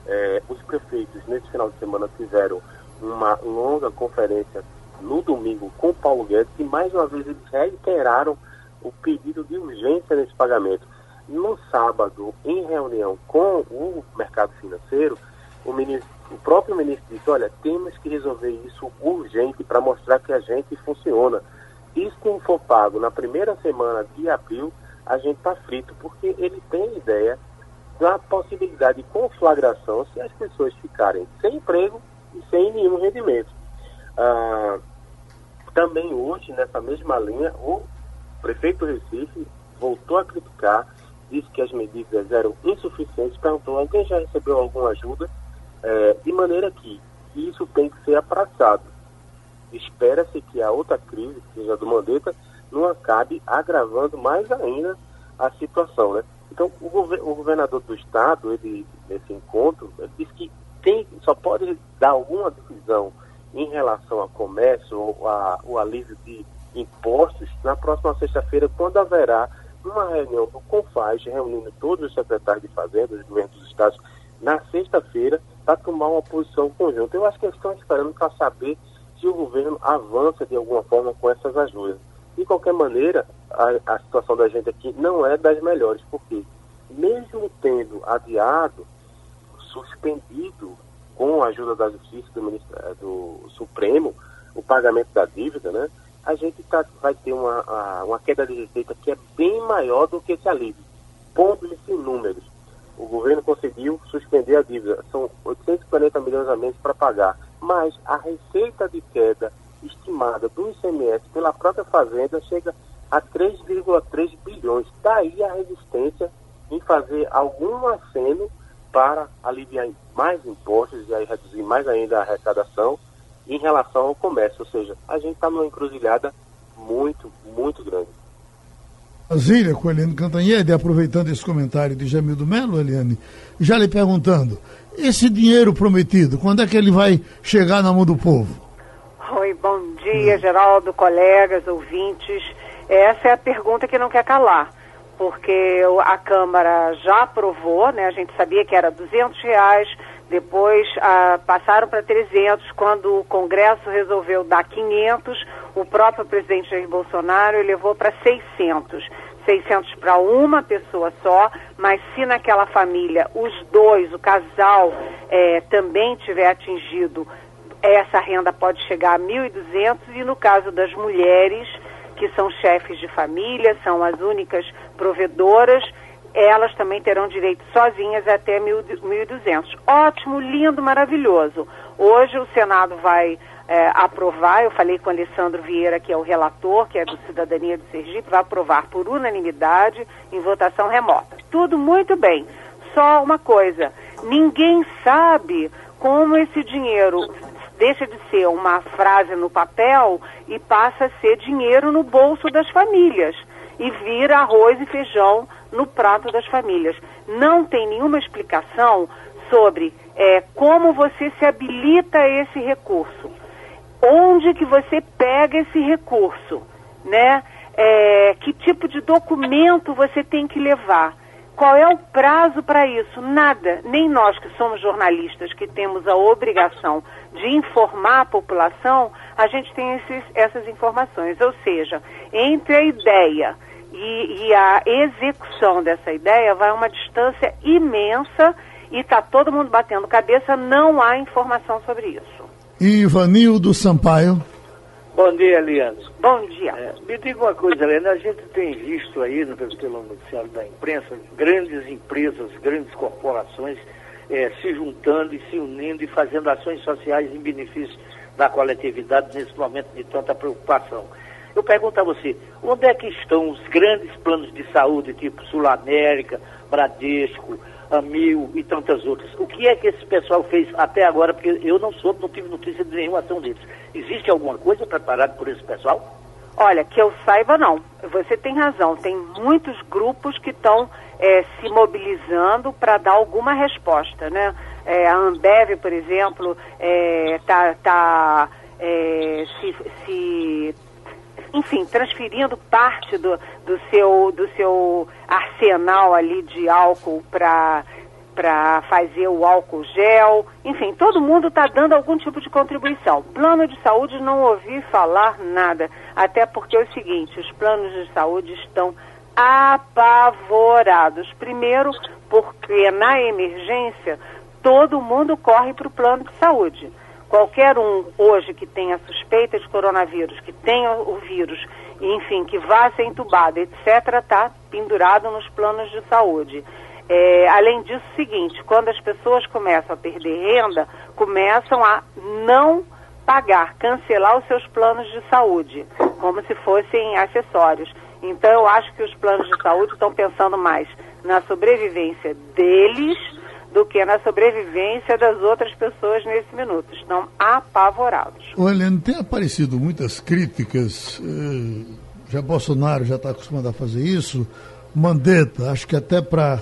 É, os prefeitos, nesse final de semana, tiveram uma longa conferência no domingo com Paulo Guedes e mais uma vez eles reiteraram o pedido de urgência nesse pagamento. No sábado, em reunião com o mercado financeiro, o, ministro, o próprio ministro disse, olha, temos que resolver isso urgente para mostrar que a gente funciona. E se não for pago na primeira semana de abril, a gente está frito, porque ele tem ideia da possibilidade de conflagração se as pessoas ficarem sem emprego e sem nenhum rendimento. Ah, também hoje, nessa mesma linha, o prefeito Recife voltou a criticar, disse que as medidas eram insuficientes, perguntou, alguém já recebeu alguma ajuda? É, de maneira que isso tem que ser apraçado. Espera-se que a outra crise, que seja do Mandetta, não acabe agravando mais ainda a situação, né? Então, o, gover o governador do estado, ele, nesse encontro, ele disse que tem, só pode dar alguma decisão em relação ao comércio ou a, o alívio de impostos na próxima sexta-feira, quando haverá uma reunião do CONFAS, reunindo todos os secretários de Fazenda, dos governos dos estados, na sexta-feira para tomar uma posição conjunta. Eu acho que eles estão esperando para saber se o governo avança de alguma forma com essas ajudas. De qualquer maneira, a, a situação da gente aqui não é das melhores, porque mesmo tendo adiado, suspendido com a ajuda da Justiça do, eh, do Supremo o pagamento da dívida, né? A gente tá, vai ter uma, uma queda de receita que é bem maior do que esse alívio. Pontos em números. O governo conseguiu suspender a dívida. São 840 milhões a menos para pagar. Mas a receita de queda estimada do ICMS pela própria Fazenda chega a 3,3 bilhões. Daí a resistência em fazer algum aceno para aliviar mais impostos e aí reduzir mais ainda a arrecadação em relação ao comércio. Ou seja, a gente está numa encruzilhada muito, muito grande. Brasília, com Eliane Cantanhede, aproveitando esse comentário de Jamildo Melo, Eliane, já lhe perguntando, esse dinheiro prometido, quando é que ele vai chegar na mão do povo? Oi, bom dia, Geraldo, colegas, ouvintes. Essa é a pergunta que não quer calar porque a Câmara já aprovou, né? A gente sabia que era 200 reais, depois ah, passaram para 300, quando o Congresso resolveu dar 500, o próprio presidente Jair Bolsonaro elevou para 600. 600 para uma pessoa só, mas se naquela família os dois, o casal, eh, também tiver atingido, essa renda pode chegar a 1.200 e no caso das mulheres, que são chefes de família, são as únicas provedoras, elas também terão direito sozinhas até 1.200. Ótimo, lindo, maravilhoso. Hoje o Senado vai é, aprovar, eu falei com o Alessandro Vieira, que é o relator, que é do Cidadania do Sergipe, vai aprovar por unanimidade em votação remota. Tudo muito bem. Só uma coisa, ninguém sabe como esse dinheiro deixa de ser uma frase no papel e passa a ser dinheiro no bolso das famílias e vira arroz e feijão no prato das famílias. Não tem nenhuma explicação sobre é, como você se habilita a esse recurso, onde que você pega esse recurso, né? É, que tipo de documento você tem que levar. Qual é o prazo para isso? Nada. Nem nós que somos jornalistas, que temos a obrigação de informar a população, a gente tem esses, essas informações. Ou seja, entre a ideia e, e a execução dessa ideia vai uma distância imensa e está todo mundo batendo cabeça, não há informação sobre isso. Ivanildo Sampaio. Bom dia, Eliane. Bom dia. É, me diga uma coisa, Helena, a gente tem visto aí no, pelo noticiário da imprensa grandes empresas, grandes corporações é, se juntando e se unindo e fazendo ações sociais em benefício da coletividade nesse momento de tanta preocupação. Eu pergunto a você, onde é que estão os grandes planos de saúde, tipo Sul América, Bradesco, Amil e tantas outras? O que é que esse pessoal fez até agora? Porque eu não soube, não tive notícia de nenhuma ação deles. Existe alguma coisa preparada por esse pessoal? Olha, que eu saiba não. Você tem razão. Tem muitos grupos que estão é, se mobilizando para dar alguma resposta, né? É, a Ambev, por exemplo, está é, tá, tá se, se, enfim, transferindo parte do, do, seu, do seu arsenal ali de álcool para para fazer o álcool gel, enfim, todo mundo está dando algum tipo de contribuição. Plano de saúde não ouvi falar nada, até porque é o seguinte, os planos de saúde estão apavorados. Primeiro, porque na emergência todo mundo corre para o plano de saúde. Qualquer um hoje que tenha suspeita de coronavírus, que tenha o vírus, enfim, que vá ser entubado, etc., está pendurado nos planos de saúde. É, além disso, o seguinte, quando as pessoas começam a perder renda, começam a não pagar, cancelar os seus planos de saúde, como se fossem acessórios. Então, eu acho que os planos de saúde estão pensando mais na sobrevivência deles do que na sobrevivência das outras pessoas nesse minuto. Estão apavorados. O Helene, tem aparecido muitas críticas, eh, já Bolsonaro já está acostumado a fazer isso, Mandetta, acho que até para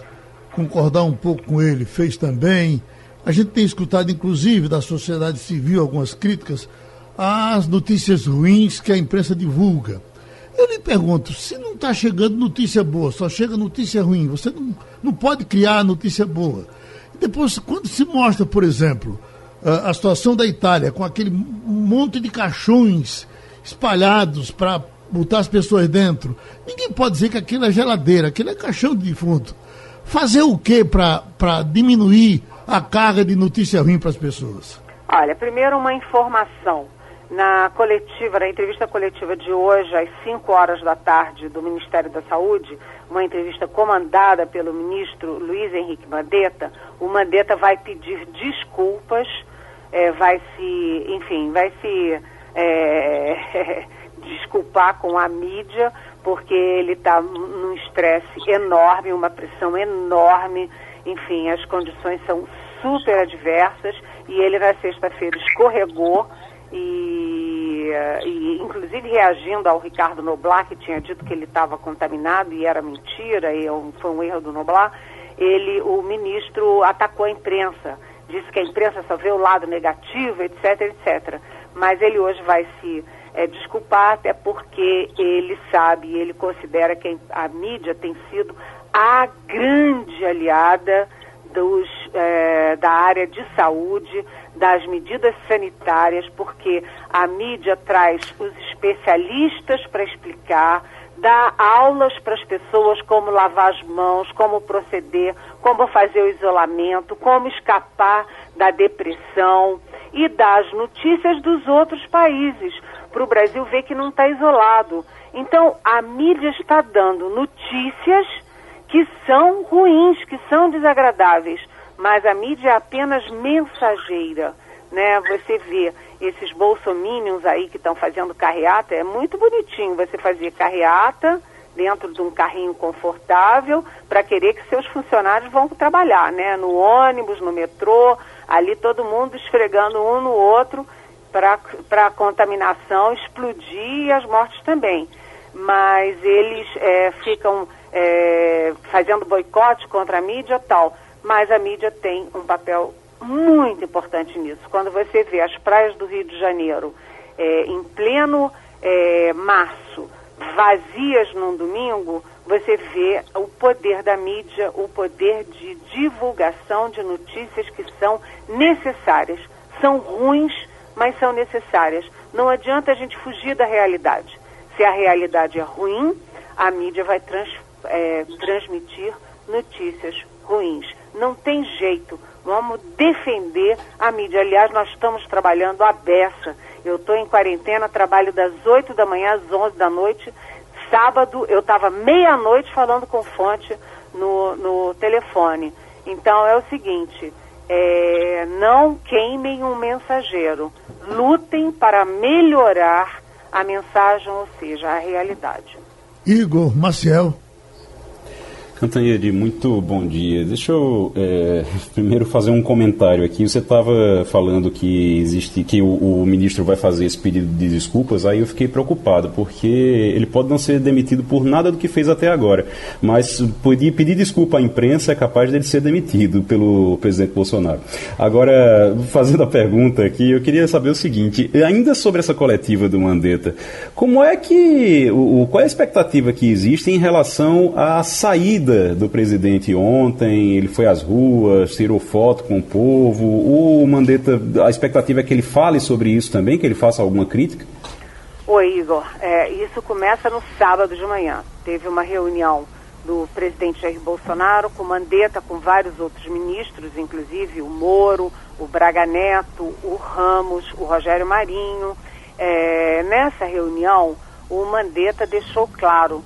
concordar um pouco com ele, fez também. A gente tem escutado, inclusive, da sociedade civil algumas críticas às notícias ruins que a imprensa divulga. Eu lhe pergunto, se não está chegando notícia boa, só chega notícia ruim, você não, não pode criar notícia boa. Depois, quando se mostra, por exemplo, a, situação da Itália, com aquele monte de caixões espalhados para botar as pessoas dentro, ninguém pode dizer que aquilo é geladeira, aquilo é caixão de defunto. Fazer o que para diminuir a carga de notícia ruim para as pessoas? Olha, primeiro uma informação. Na coletiva, na entrevista coletiva de hoje, às 5 horas da tarde, do Ministério da Saúde, uma entrevista comandada pelo ministro Luiz Henrique Mandetta, o Mandetta vai pedir desculpas, é, vai se, enfim, vai se é, desculpar com a mídia, porque ele está num estresse enorme, uma pressão enorme, enfim, as condições são super adversas. E ele na sexta-feira escorregou e, e, inclusive reagindo ao Ricardo Noblar, que tinha dito que ele estava contaminado e era mentira, e foi um erro do Noblar, ele, o ministro atacou a imprensa, disse que a imprensa só vê o lado negativo, etc, etc. Mas ele hoje vai se é, desculpar, até porque ele sabe, ele considera que a mídia tem sido a grande aliada dos, é, da área de saúde, das medidas sanitárias, porque a mídia traz os especialistas para explicar, dá aulas para as pessoas como lavar as mãos, como proceder, como fazer o isolamento, como escapar da depressão e dá as notícias dos outros países, para o Brasil ver que não está isolado. Então, a mídia está dando notícias que são ruins, que são desagradáveis, mas a mídia é apenas mensageira, né? Você vê esses bolsominions aí que estão fazendo carreata, é muito bonitinho você fazer carreata dentro de um carrinho confortável para querer que seus funcionários vão trabalhar, né? No ônibus, no metrô, ali todo mundo esfregando um no outro para a contaminação explodir e as mortes também. Mas eles é, ficam é, fazendo boicote contra a mídia tal. Mas a mídia tem um papel muito importante nisso. Quando você vê as praias do Rio de Janeiro é, em pleno é, março, vazias num domingo, você vê o poder da mídia, o poder de divulgação de notícias que são necessárias. São ruins, mas são necessárias. Não adianta a gente fugir da realidade. Se a realidade é ruim, a mídia vai trans, é, transmitir notícias ruins. Não tem jeito. Vamos defender a mídia. Aliás, nós estamos trabalhando a beça. Eu estou em quarentena, trabalho das 8 da manhã às 11 da noite. Sábado, eu estava meia-noite falando com fonte no, no telefone. Então, é o seguinte: é, não queimem um mensageiro. Lutem para melhorar a mensagem, ou seja, a realidade. Igor Maciel. Cantanhede, muito bom dia. Deixa eu é, primeiro fazer um comentário aqui. Você estava falando que existe, que o, o, ministro vai fazer esse pedido de desculpas. Aí eu fiquei preocupado porque ele pode não ser demitido por nada do que fez até agora, mas pedir, pedir desculpa à imprensa é capaz dele ser demitido pelo presidente Bolsonaro. Agora, fazendo a pergunta aqui, eu queria saber o seguinte: ainda sobre essa coletiva do Mandetta, como é que, o, qual é a expectativa que existe em relação à saída saída do presidente ontem, ele foi às ruas, tirou foto com o povo. O Mandetta, a expectativa é que ele fale sobre isso também, que ele faça alguma crítica? Oi, Igor. É, isso começa no sábado de manhã. Teve uma reunião do presidente Jair Bolsonaro com Mandetta, com vários outros ministros, inclusive o Moro, o Braga Neto, o Ramos, o Rogério Marinho. É, nessa reunião, o Mandetta deixou claro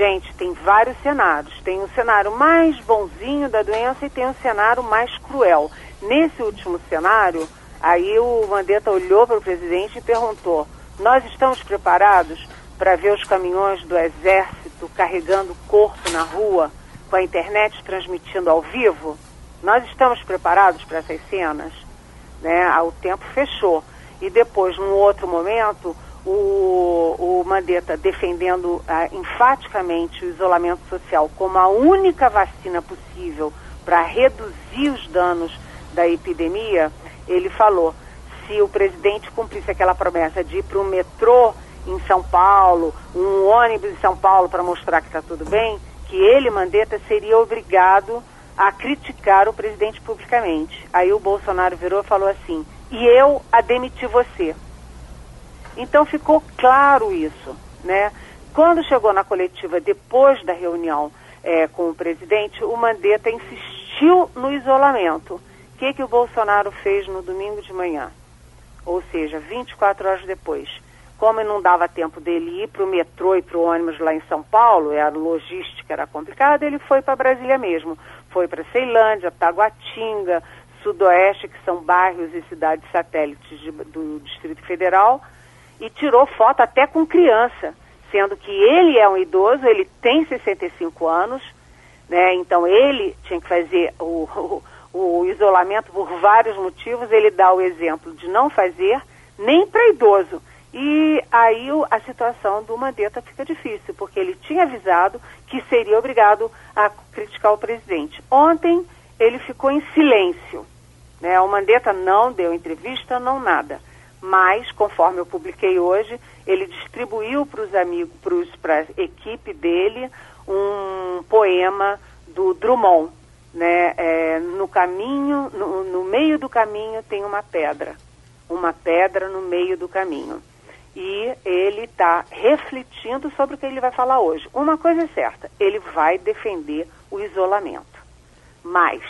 Gente, tem vários cenários. Tem o cenário mais bonzinho da doença e tem o cenário mais cruel. Nesse último cenário, aí o Mandetta olhou para o presidente e perguntou: Nós estamos preparados para ver os caminhões do Exército carregando corpo na rua, com a internet transmitindo ao vivo? Nós estamos preparados para essas cenas? Né? O tempo fechou. E depois, num outro momento, o, o Mandetta defendendo ah, enfaticamente o isolamento social como a única vacina possível para reduzir os danos da epidemia, ele falou: se o presidente cumprisse aquela promessa de ir para o metrô em São Paulo, um ônibus em São Paulo para mostrar que está tudo bem, que ele, Mandetta, seria obrigado a criticar o presidente publicamente. Aí o Bolsonaro virou e falou assim: e eu a demiti você. Então ficou claro isso, né? Quando chegou na coletiva depois da reunião é, com o presidente, o Mandetta insistiu no isolamento. O que, que o Bolsonaro fez no domingo de manhã? Ou seja, 24 horas depois. Como não dava tempo dele ir para o metrô e para o ônibus lá em São Paulo, a logística era complicada, ele foi para Brasília mesmo. Foi para Ceilândia, Taguatinga, Sudoeste, que são bairros e cidades satélites de, do Distrito Federal, e tirou foto até com criança, sendo que ele é um idoso, ele tem 65 anos, né? Então ele tinha que fazer o, o, o isolamento por vários motivos, ele dá o exemplo de não fazer nem para idoso. E aí a situação do Mandetta fica difícil, porque ele tinha avisado que seria obrigado a criticar o presidente. Ontem ele ficou em silêncio. Né? O Mandetta não deu entrevista, não nada. Mas, conforme eu publiquei hoje, ele distribuiu para os amigos, para a equipe dele, um poema do Drummond. Né? É, no caminho, no, no meio do caminho tem uma pedra. Uma pedra no meio do caminho e ele está refletindo sobre o que ele vai falar hoje. Uma coisa é certa, ele vai defender o isolamento, mas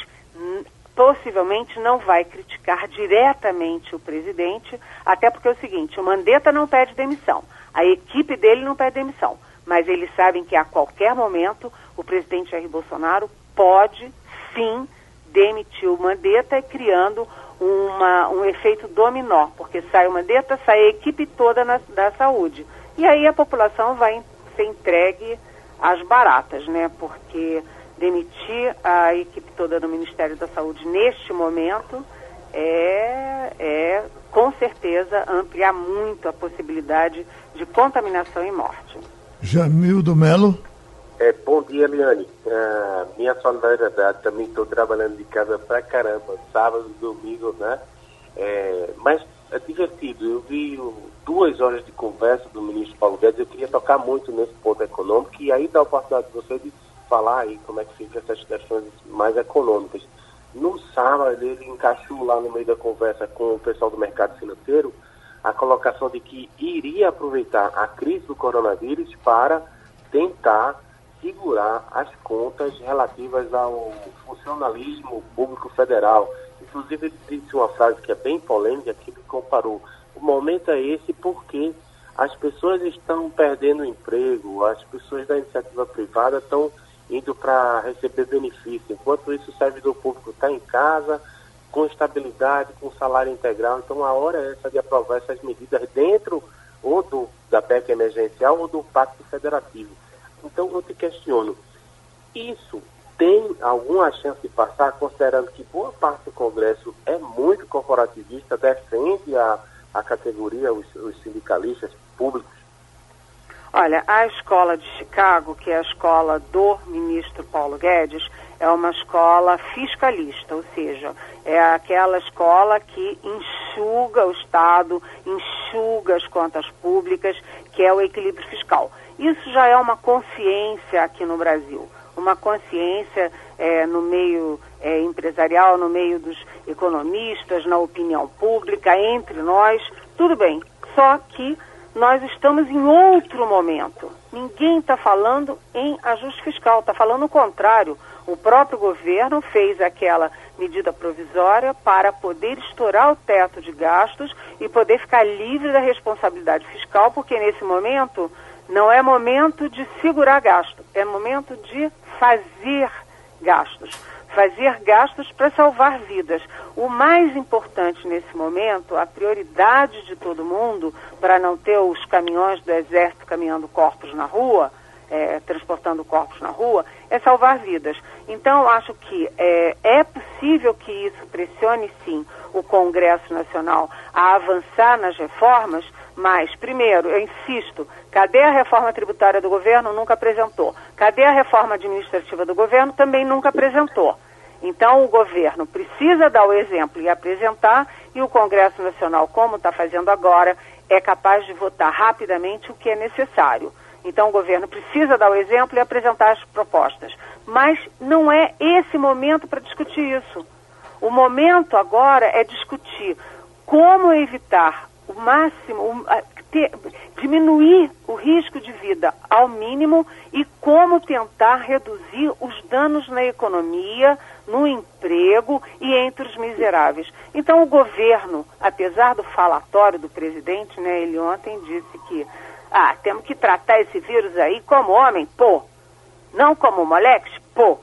possivelmente não vai criticar diretamente o presidente, até porque é o seguinte, o Mandetta não pede demissão, a equipe dele não pede demissão, mas eles sabem que a qualquer momento o presidente Jair Bolsonaro pode sim demitir o Mandetta, criando uma, um efeito dominó, porque sai uma deta, sai a equipe toda na, da saúde. E aí a população vai ser entregue às baratas, né? Porque demitir a equipe toda do Ministério da Saúde neste momento é, é com certeza ampliar muito a possibilidade de contaminação e morte. Jamildo Melo. É, bom dia, Eliane. Uh, minha solidariedade, também estou trabalhando de casa pra caramba, sábado, domingo, né? É, mas é divertido. Eu vi duas horas de conversa do ministro Paulo Guedes. Eu queria tocar muito nesse ponto econômico e aí dá a oportunidade de você de falar aí como é que fica essas questões mais econômicas. No sábado, ele encaixou lá no meio da conversa com o pessoal do mercado financeiro a colocação de que iria aproveitar a crise do coronavírus para tentar segurar as contas relativas ao funcionalismo público federal. Inclusive, ele disse uma frase que é bem polêmica, que ele comparou. O momento é esse porque as pessoas estão perdendo emprego, as pessoas da iniciativa privada estão indo para receber benefício, enquanto isso o servidor público está em casa, com estabilidade, com salário integral. Então a hora é essa de aprovar essas medidas dentro ou do, da PEC emergencial ou do Pacto Federativo. Então eu te questiono, isso tem alguma chance de passar, considerando que boa parte do Congresso é muito corporativista, defende a, a categoria, os, os sindicalistas públicos? Olha, a escola de Chicago, que é a escola do ministro Paulo Guedes, é uma escola fiscalista, ou seja, é aquela escola que enxuga o Estado, enxuga as contas públicas, que é o equilíbrio fiscal. Isso já é uma consciência aqui no Brasil, uma consciência é, no meio é, empresarial, no meio dos economistas, na opinião pública, entre nós, tudo bem. Só que nós estamos em outro momento. Ninguém está falando em ajuste fiscal, está falando o contrário. O próprio governo fez aquela medida provisória para poder estourar o teto de gastos e poder ficar livre da responsabilidade fiscal, porque nesse momento não é momento de segurar gasto, é momento de fazer gastos. Fazer gastos para salvar vidas. O mais importante nesse momento, a prioridade de todo mundo, para não ter os caminhões do Exército caminhando corpos na rua, é, transportando corpos na rua, é salvar vidas. Então, acho que é, é possível que isso pressione, sim, o Congresso Nacional a avançar nas reformas, mas, primeiro, eu insisto, cadê a reforma tributária do governo? Nunca apresentou. Cadê a reforma administrativa do governo? Também nunca apresentou. Então, o governo precisa dar o exemplo e apresentar, e o Congresso Nacional, como está fazendo agora, é capaz de votar rapidamente o que é necessário. Então o governo precisa dar o exemplo e apresentar as propostas. Mas não é esse momento para discutir isso. O momento agora é discutir como evitar o máximo, ter, diminuir o risco de vida ao mínimo e como tentar reduzir os danos na economia, no emprego e entre os miseráveis. Então o governo, apesar do falatório do presidente, né, ele ontem disse que ah, temos que tratar esse vírus aí como homem, pô, não como moleques, pô.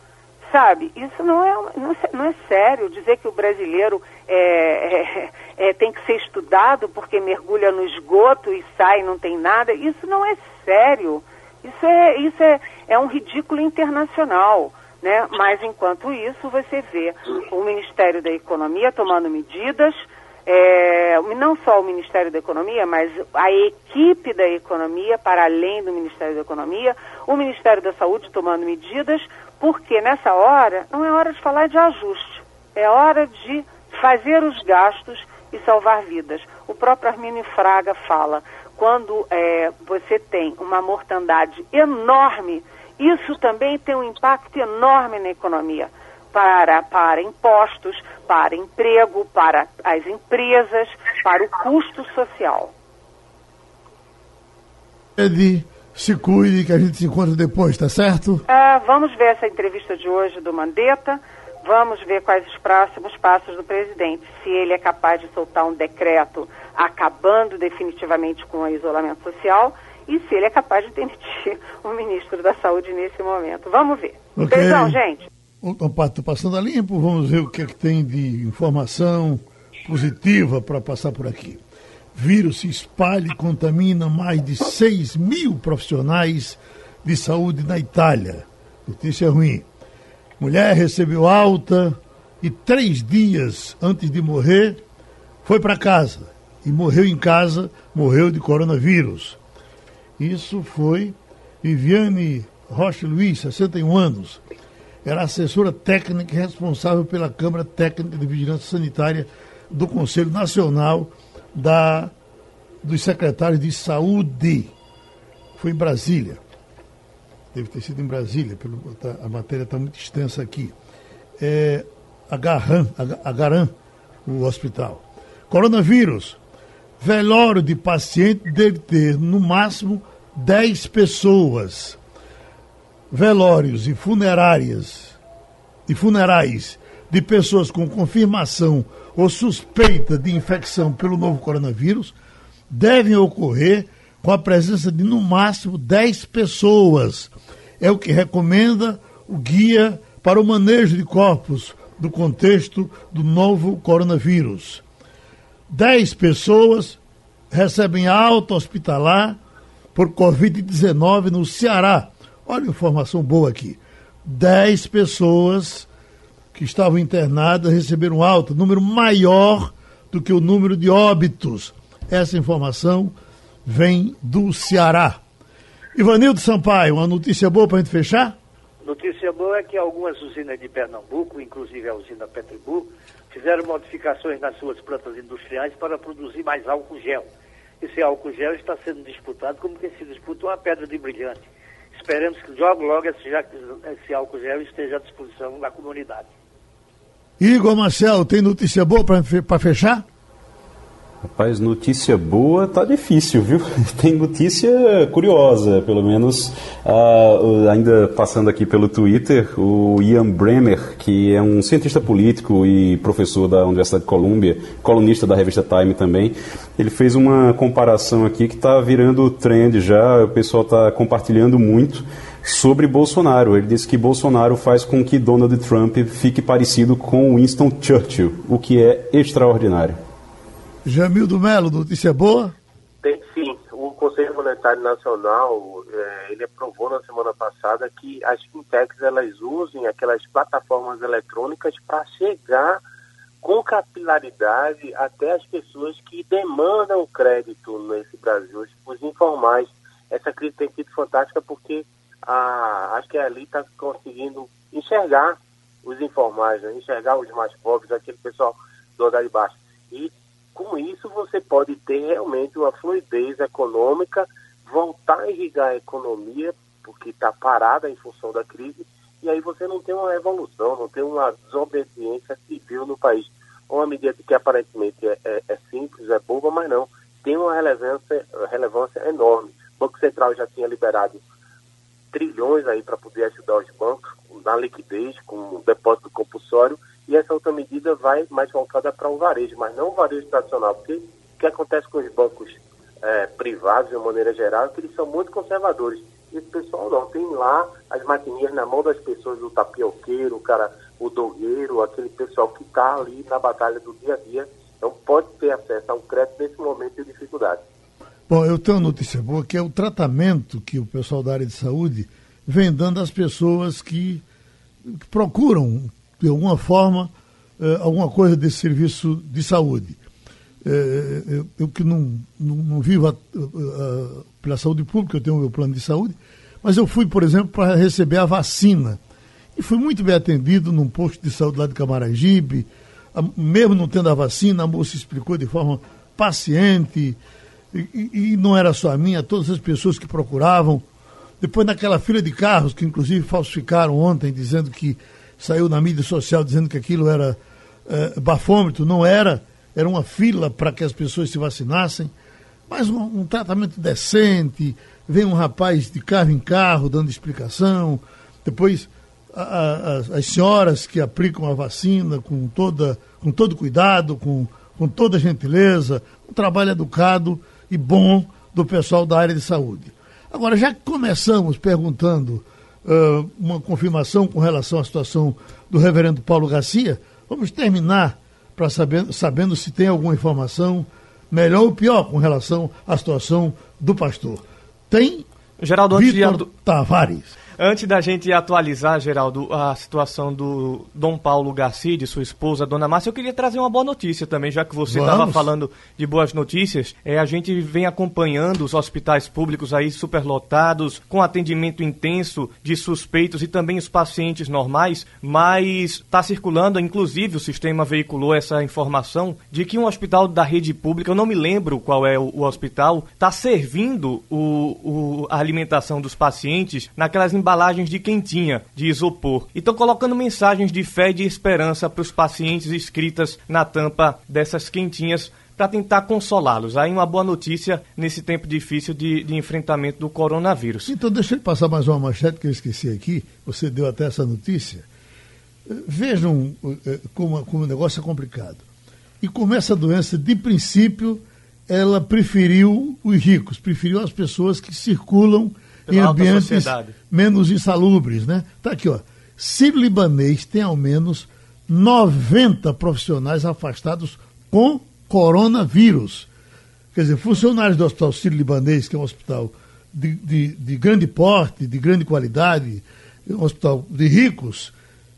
Sabe, isso não é, não é, não é sério dizer que o brasileiro é, é, é, tem que ser estudado porque mergulha no esgoto e sai não tem nada. Isso não é sério. Isso é, isso é, é um ridículo internacional. Né? Mas enquanto isso, você vê o Ministério da Economia tomando medidas, é, não só o Ministério da Economia, mas a equipe da Economia, para além do Ministério da Economia, o Ministério da Saúde tomando medidas, porque nessa hora não é hora de falar de ajuste, é hora de fazer os gastos e salvar vidas. O próprio Arminio Fraga fala, quando é, você tem uma mortandade enorme, isso também tem um impacto enorme na economia para, para impostos, para emprego, para as empresas, para o custo social. Edi, se cuide que a gente se encontra depois, tá certo? É, vamos ver essa entrevista de hoje do Mandetta, vamos ver quais os próximos passos do presidente. Se ele é capaz de soltar um decreto acabando definitivamente com o isolamento social e se ele é capaz de demitir o ministro da Saúde nesse momento. Vamos ver. Okay. Beijão, gente. Estou passando a limpo, vamos ver o que, é que tem de informação positiva para passar por aqui. Vírus se espalha e contamina mais de 6 mil profissionais de saúde na Itália. Notícia ruim. Mulher recebeu alta e três dias antes de morrer foi para casa. E morreu em casa, morreu de coronavírus. Isso foi Viviane Rocha Luiz, 61 anos era assessora técnica responsável pela Câmara Técnica de Vigilância Sanitária do Conselho Nacional da, dos Secretários de Saúde. Foi em Brasília. Deve ter sido em Brasília, pelo, tá, a matéria está muito extensa aqui. É, Agaran, Agaran, o hospital. Coronavírus. Velório de paciente deve ter, no máximo, 10 pessoas velórios e funerárias e funerais de pessoas com confirmação ou suspeita de infecção pelo novo coronavírus devem ocorrer com a presença de no máximo 10 pessoas. É o que recomenda o guia para o manejo de corpos do contexto do novo coronavírus. 10 pessoas recebem alta hospitalar por Covid-19 no Ceará Olha a informação boa aqui. Dez pessoas que estavam internadas receberam alta, número maior do que o número de óbitos. Essa informação vem do Ceará. Ivanildo Sampaio, uma notícia boa para a gente fechar? Notícia boa é que algumas usinas de Pernambuco, inclusive a usina Petribu, fizeram modificações nas suas plantas industriais para produzir mais álcool gel. Esse álcool gel está sendo disputado como que se disputa uma pedra de brilhante. Esperemos que logo, logo esse, esse álcool gel esteja à disposição da comunidade. Igor Marcel, tem notícia boa para fechar? Rapaz, notícia boa tá difícil, viu? Tem notícia curiosa, pelo menos uh, ainda passando aqui pelo Twitter, o Ian Bremer, que é um cientista político e professor da Universidade de Colômbia, colunista da revista Time também, ele fez uma comparação aqui que está virando trend já, o pessoal está compartilhando muito sobre Bolsonaro. Ele disse que Bolsonaro faz com que Donald Trump fique parecido com Winston Churchill, o que é extraordinário. Jamildo Melo, notícia boa? Tem sim. O Conselho Monetário Nacional, é, ele aprovou na semana passada que as fintechs elas usem aquelas plataformas eletrônicas para chegar com capilaridade até as pessoas que demandam crédito nesse Brasil, os informais. Essa crise tem sido fantástica porque a, acho que ali está conseguindo enxergar os informais, né? enxergar os mais pobres, aquele pessoal do andar de baixo. E com isso você pode ter realmente uma fluidez econômica voltar a irrigar a economia, porque está parada em função da crise, e aí você não tem uma revolução, não tem uma desobediência civil no país. Uma medida que aparentemente é, é, é simples, é boba, mas não. Tem uma relevância, relevância enorme. O Banco Central já tinha liberado trilhões aí para poder ajudar os bancos na liquidez, com depósito compulsório, e essa outra medida vai mais voltada para o varejo, mas não o varejo tradicional, porque o que acontece com os bancos é, privados, de uma maneira geral, é que eles são muito conservadores. Esse pessoal não, tem lá as maquininhas na mão das pessoas, do tapioqueiro, o cara, o dogueiro, aquele pessoal que está ali na batalha do dia a dia, não pode ter acesso ao crédito nesse momento de dificuldade. Bom, eu tenho uma notícia boa, que é o tratamento que o pessoal da área de saúde vem dando às pessoas que procuram, de alguma forma, eh, alguma coisa desse serviço de saúde. Eh, eu, eu, que não, não, não vivo a, a, pela saúde pública, eu tenho o meu plano de saúde, mas eu fui, por exemplo, para receber a vacina. E fui muito bem atendido num posto de saúde lá de Camaragibe. A, mesmo não tendo a vacina, a moça explicou de forma paciente, e, e, não era só a minha, todas as pessoas que procuravam. Depois naquela fila de carros, que inclusive falsificaram ontem, dizendo que saiu na mídia social dizendo que aquilo era é, bafômetro, não era, era uma fila para que as pessoas se vacinassem, mas um, um, tratamento decente, vem um rapaz de carro em carro dando explicação, depois a, a, as senhoras que aplicam a vacina com, toda, com todo cuidado, com, com toda gentileza, um trabalho educado, e bom do pessoal da área de saúde. Agora, já que começamos perguntando uh, uma confirmação com relação à situação do reverendo Paulo Garcia, vamos terminar para saber, sabendo se tem alguma informação melhor ou pior com relação à situação do pastor. Tem Geraldo Vitor Tavares. Antes da gente atualizar, Geraldo, a situação do Dom Paulo Garcia, de sua esposa, Dona Márcia, eu queria trazer uma boa notícia também, já que você estava falando de boas notícias. É, a gente vem acompanhando os hospitais públicos aí superlotados, com atendimento intenso de suspeitos e também os pacientes normais, mas está circulando, inclusive o sistema veiculou essa informação de que um hospital da rede pública, eu não me lembro qual é o, o hospital, está servindo o, o, a alimentação dos pacientes naquelas embalagens de quentinha, de isopor. E estão colocando mensagens de fé e de esperança para os pacientes escritas na tampa dessas quentinhas para tentar consolá-los. Aí uma boa notícia nesse tempo difícil de, de, enfrentamento do coronavírus. Então deixa eu passar mais uma manchete que eu esqueci aqui. Você deu até essa notícia. Vejam eh, como, como o negócio é complicado. E como essa doença, de princípio, ela preferiu os ricos, preferiu as pessoas que circulam em ambientes menos insalubres, né? Tá aqui, ó. Sírio-Libanês tem ao menos 90 profissionais afastados com coronavírus. Quer dizer, funcionários do Hospital Sírio-Libanês, que é um hospital de, de, de, grande porte, de grande qualidade, um hospital de ricos,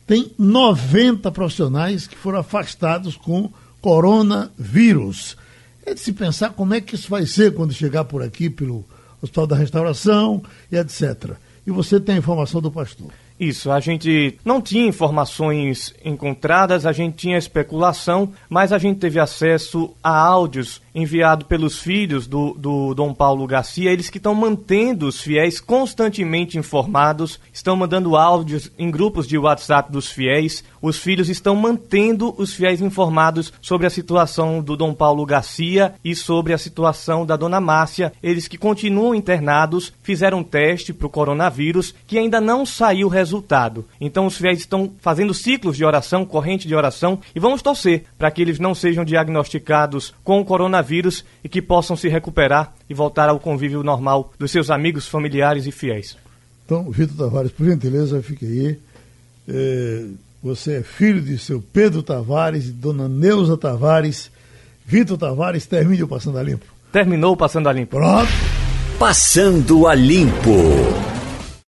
tem 90 profissionais que foram afastados com coronavírus. É de se pensar como é que isso vai ser quando chegar por aqui pelo Hospital da Restauração e etc. E você tem a informação do pastor. Isso, a gente não tinha informações encontradas, a gente tinha especulação, mas a gente teve acesso a áudios enviados pelos filhos do, do Dom Paulo Garcia, eles que estão mantendo os fiéis constantemente informados, estão mandando áudios em grupos de WhatsApp dos fiéis, os filhos estão mantendo os fiéis informados sobre a situação do Dom Paulo Garcia e sobre a situação da Dona Márcia, eles que continuam internados, fizeram um teste para o coronavírus, que ainda não saiu o resultado. Então os fiéis estão fazendo ciclos de oração, corrente de oração, e vamos torcer para que eles não sejam diagnosticados com o coronavírus e que possam se recuperar e voltar ao convívio normal dos seus amigos, familiares e fiéis. Então, Vitor Tavares, por gentileza, fique aí. É, você é filho de seu Pedro Tavares e dona Neuza Tavares. Vitor Tavares, termine o Passando a Limpo. Terminou o Passando a Limpo. Pronto. Passando a Limpo.